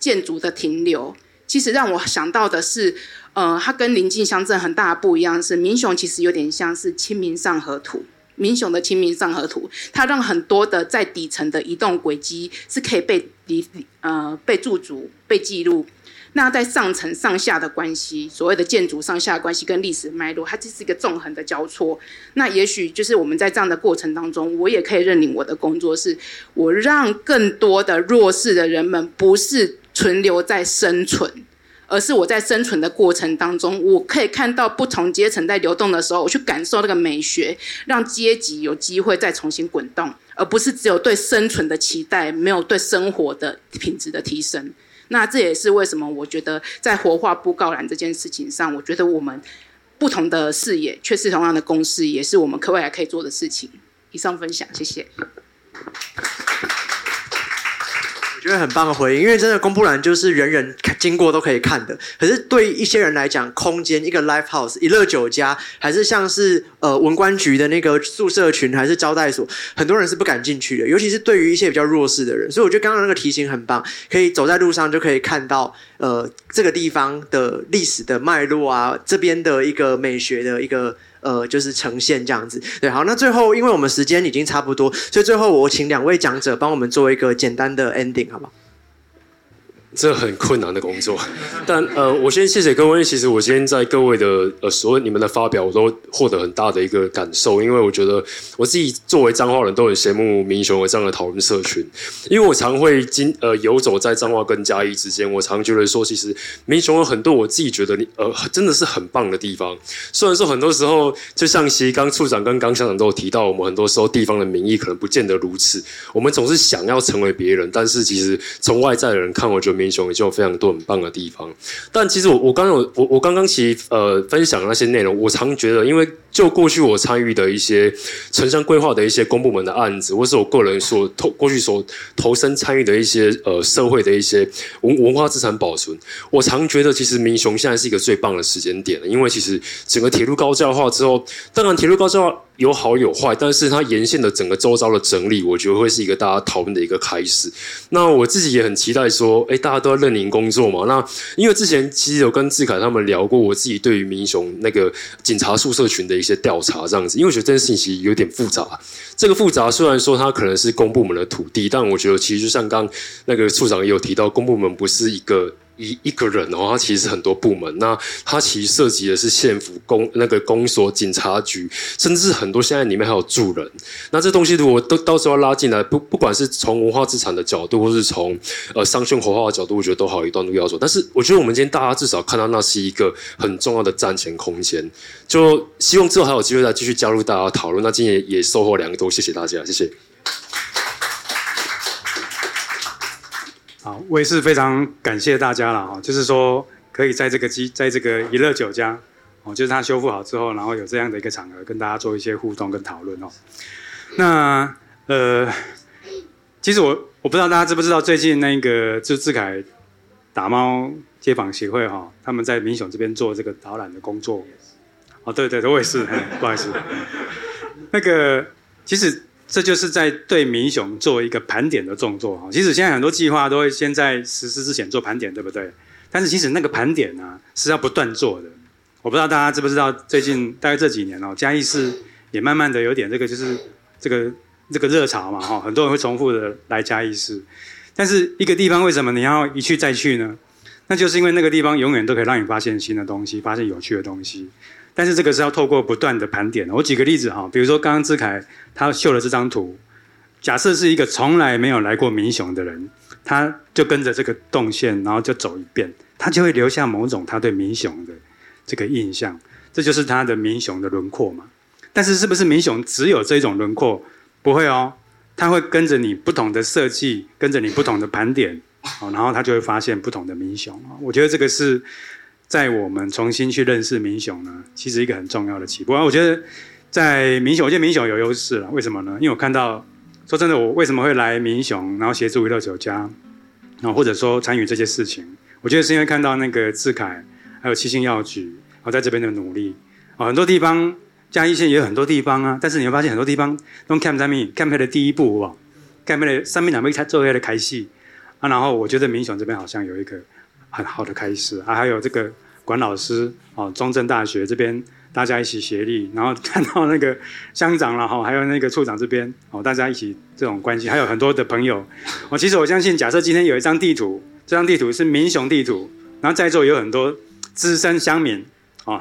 建筑的停留，其实让我想到的是。呃，它跟邻近乡镇很大的不一样是，民雄其实有点像是《清明上河图》，民雄的《清明上河图》，它让很多的在底层的移动轨迹是可以被离呃被驻足、被记录。那在上层上下的关系，所谓的建筑上下的关系跟历史脉络，它就是一个纵横的交错。那也许就是我们在这样的过程当中，我也可以认领我的工作是，我让更多的弱势的人们不是存留在生存。而是我在生存的过程当中，我可以看到不同阶层在流动的时候，我去感受那个美学，让阶级有机会再重新滚动，而不是只有对生存的期待，没有对生活的品质的提升。那这也是为什么我觉得在活化布告栏这件事情上，我觉得我们不同的视野却是同样的共识，也是我们可未来可以做的事情。以上分享，谢谢。我觉得很棒的回应，因为真的公布栏就是人人经过都可以看的。可是对一些人来讲，空间一个 live house 一乐酒家，还是像是呃文官局的那个宿舍群，还是招待所，很多人是不敢进去的。尤其是对于一些比较弱势的人，所以我觉得刚刚那个提醒很棒，可以走在路上就可以看到呃这个地方的历史的脉络啊，这边的一个美学的一个。呃，就是呈现这样子，对，好，那最后，因为我们时间已经差不多，所以最后我请两位讲者帮我们做一个简单的 ending，好不好？这很困难的工作，但呃，我先谢谢各位。其实我今天在各位的呃所有你们的发表，我都获得很大的一个感受，因为我觉得我自己作为彰化人都很羡慕民雄有这样的讨论社群，因为我常会经呃游走在彰化跟嘉义之间，我常觉得说，其实民雄有很多我自己觉得你呃真的是很棒的地方。虽然说很多时候，就像其实刚处长跟刚乡长都有提到，我们很多时候地方的民意可能不见得如此，我们总是想要成为别人，但是其实从外在的人看，我觉得。英雄也就有非常多很棒的地方，但其实我我刚有我我刚刚其实呃分享那些内容，我常觉得，因为就过去我参与的一些城乡规划的一些公部门的案子，或是我个人所投过去所投身参与的一些呃社会的一些文文化资产保存，我常觉得其实民雄现在是一个最棒的时间点了，因为其实整个铁路高架化之后，当然铁路高架化。有好有坏，但是它沿线的整个周遭的整理，我觉得会是一个大家讨论的一个开始。那我自己也很期待说，哎，大家都在认领工作嘛。那因为之前其实有跟智凯他们聊过，我自己对于民雄那个警察宿舍群的一些调查这样子，因为我觉得这件事情有点复杂。这个复杂虽然说它可能是公部门的土地，但我觉得其实就像刚那个处长也有提到，公部门不是一个。一一个人哦，他其实很多部门，那他其实涉及的是县府、公那个公所、警察局，甚至很多现在里面还有住人。那这东西如果都到时候拉进来，不不管是从文化资产的角度，或是从呃商圈活化的角度，我觉得都好一段路要走。但是我觉得我们今天大家至少看到那是一个很重要的赚钱空间，就希望之后还有机会再继续加入大家讨论。那今天也，也收获两个多，谢谢大家，谢谢。好，我也是非常感谢大家了哈，就是说可以在这个机，在这个一乐酒家，哦，就是它修复好之后，然后有这样的一个场合跟大家做一些互动跟讨论哦。那呃，其实我我不知道大家知不知道，最近那个就志凯打猫街访协会哈，他们在民雄这边做这个导览的工作。哦，对对对，我也是，不好意思。那个其实。这就是在对民雄做一个盘点的动作哈。其实现在很多计划都会先在实施之前做盘点，对不对？但是其实那个盘点呢是要不断做的。我不知道大家知不知道，最近大概这几年哦，嘉义市也慢慢的有点这个就是这个这个热潮嘛哈，很多人会重复的来嘉义市。但是一个地方为什么你要一去再去呢？那就是因为那个地方永远都可以让你发现新的东西，发现有趣的东西。但是这个是要透过不断的盘点。我举个例子哈，比如说刚刚智凯他秀了这张图，假设是一个从来没有来过民雄的人，他就跟着这个动线，然后就走一遍，他就会留下某种他对民雄的这个印象，这就是他的民雄的轮廓嘛。但是是不是民雄只有这种轮廓？不会哦，他会跟着你不同的设计，跟着你不同的盘点，然后他就会发现不同的民雄。我觉得这个是。在我们重新去认识民雄呢，其实一个很重要的起步。啊我觉得在民雄，我觉得民雄有优势了。为什么呢？因为我看到，说真的，我为什么会来民雄，然后协助娱乐酒家，然后或者说参与这些事情，我觉得是因为看到那个智凯还有七星药局，然后在这边的努力啊，很多地方嘉义县也有很多地方啊，但是你会发现很多地方都 camp 在民 camp 的第一步哦，camp 的上面两边才做下的开戏啊，然后我觉得民雄这边好像有一个。很好的开始啊，还有这个管老师哦，中正大学这边大家一起协力，然后看到那个乡长了哈，还有那个处长这边哦，大家一起这种关系，还有很多的朋友。我其实我相信，假设今天有一张地图，这张地图是民雄地图，然后在座有很多资深乡民哦，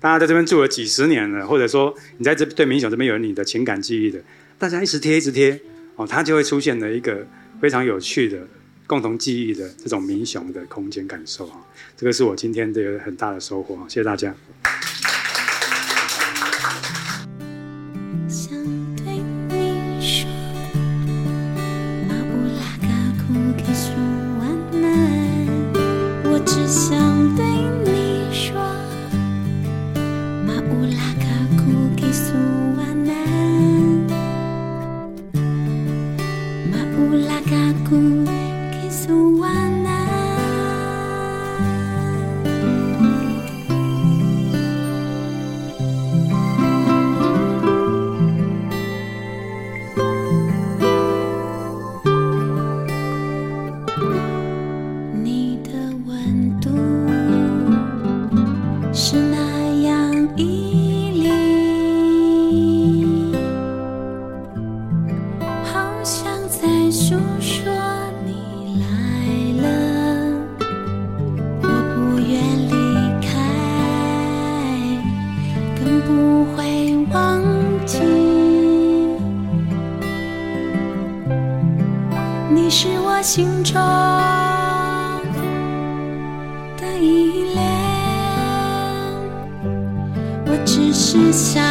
大家在这边住了几十年了，或者说你在这对民雄这边有你的情感记忆的，大家一直贴一直贴哦，它就会出现了一个非常有趣的。共同记忆的这种民雄的空间感受啊，这个是我今天的很大的收获，谢谢大家。心中的依恋我只是想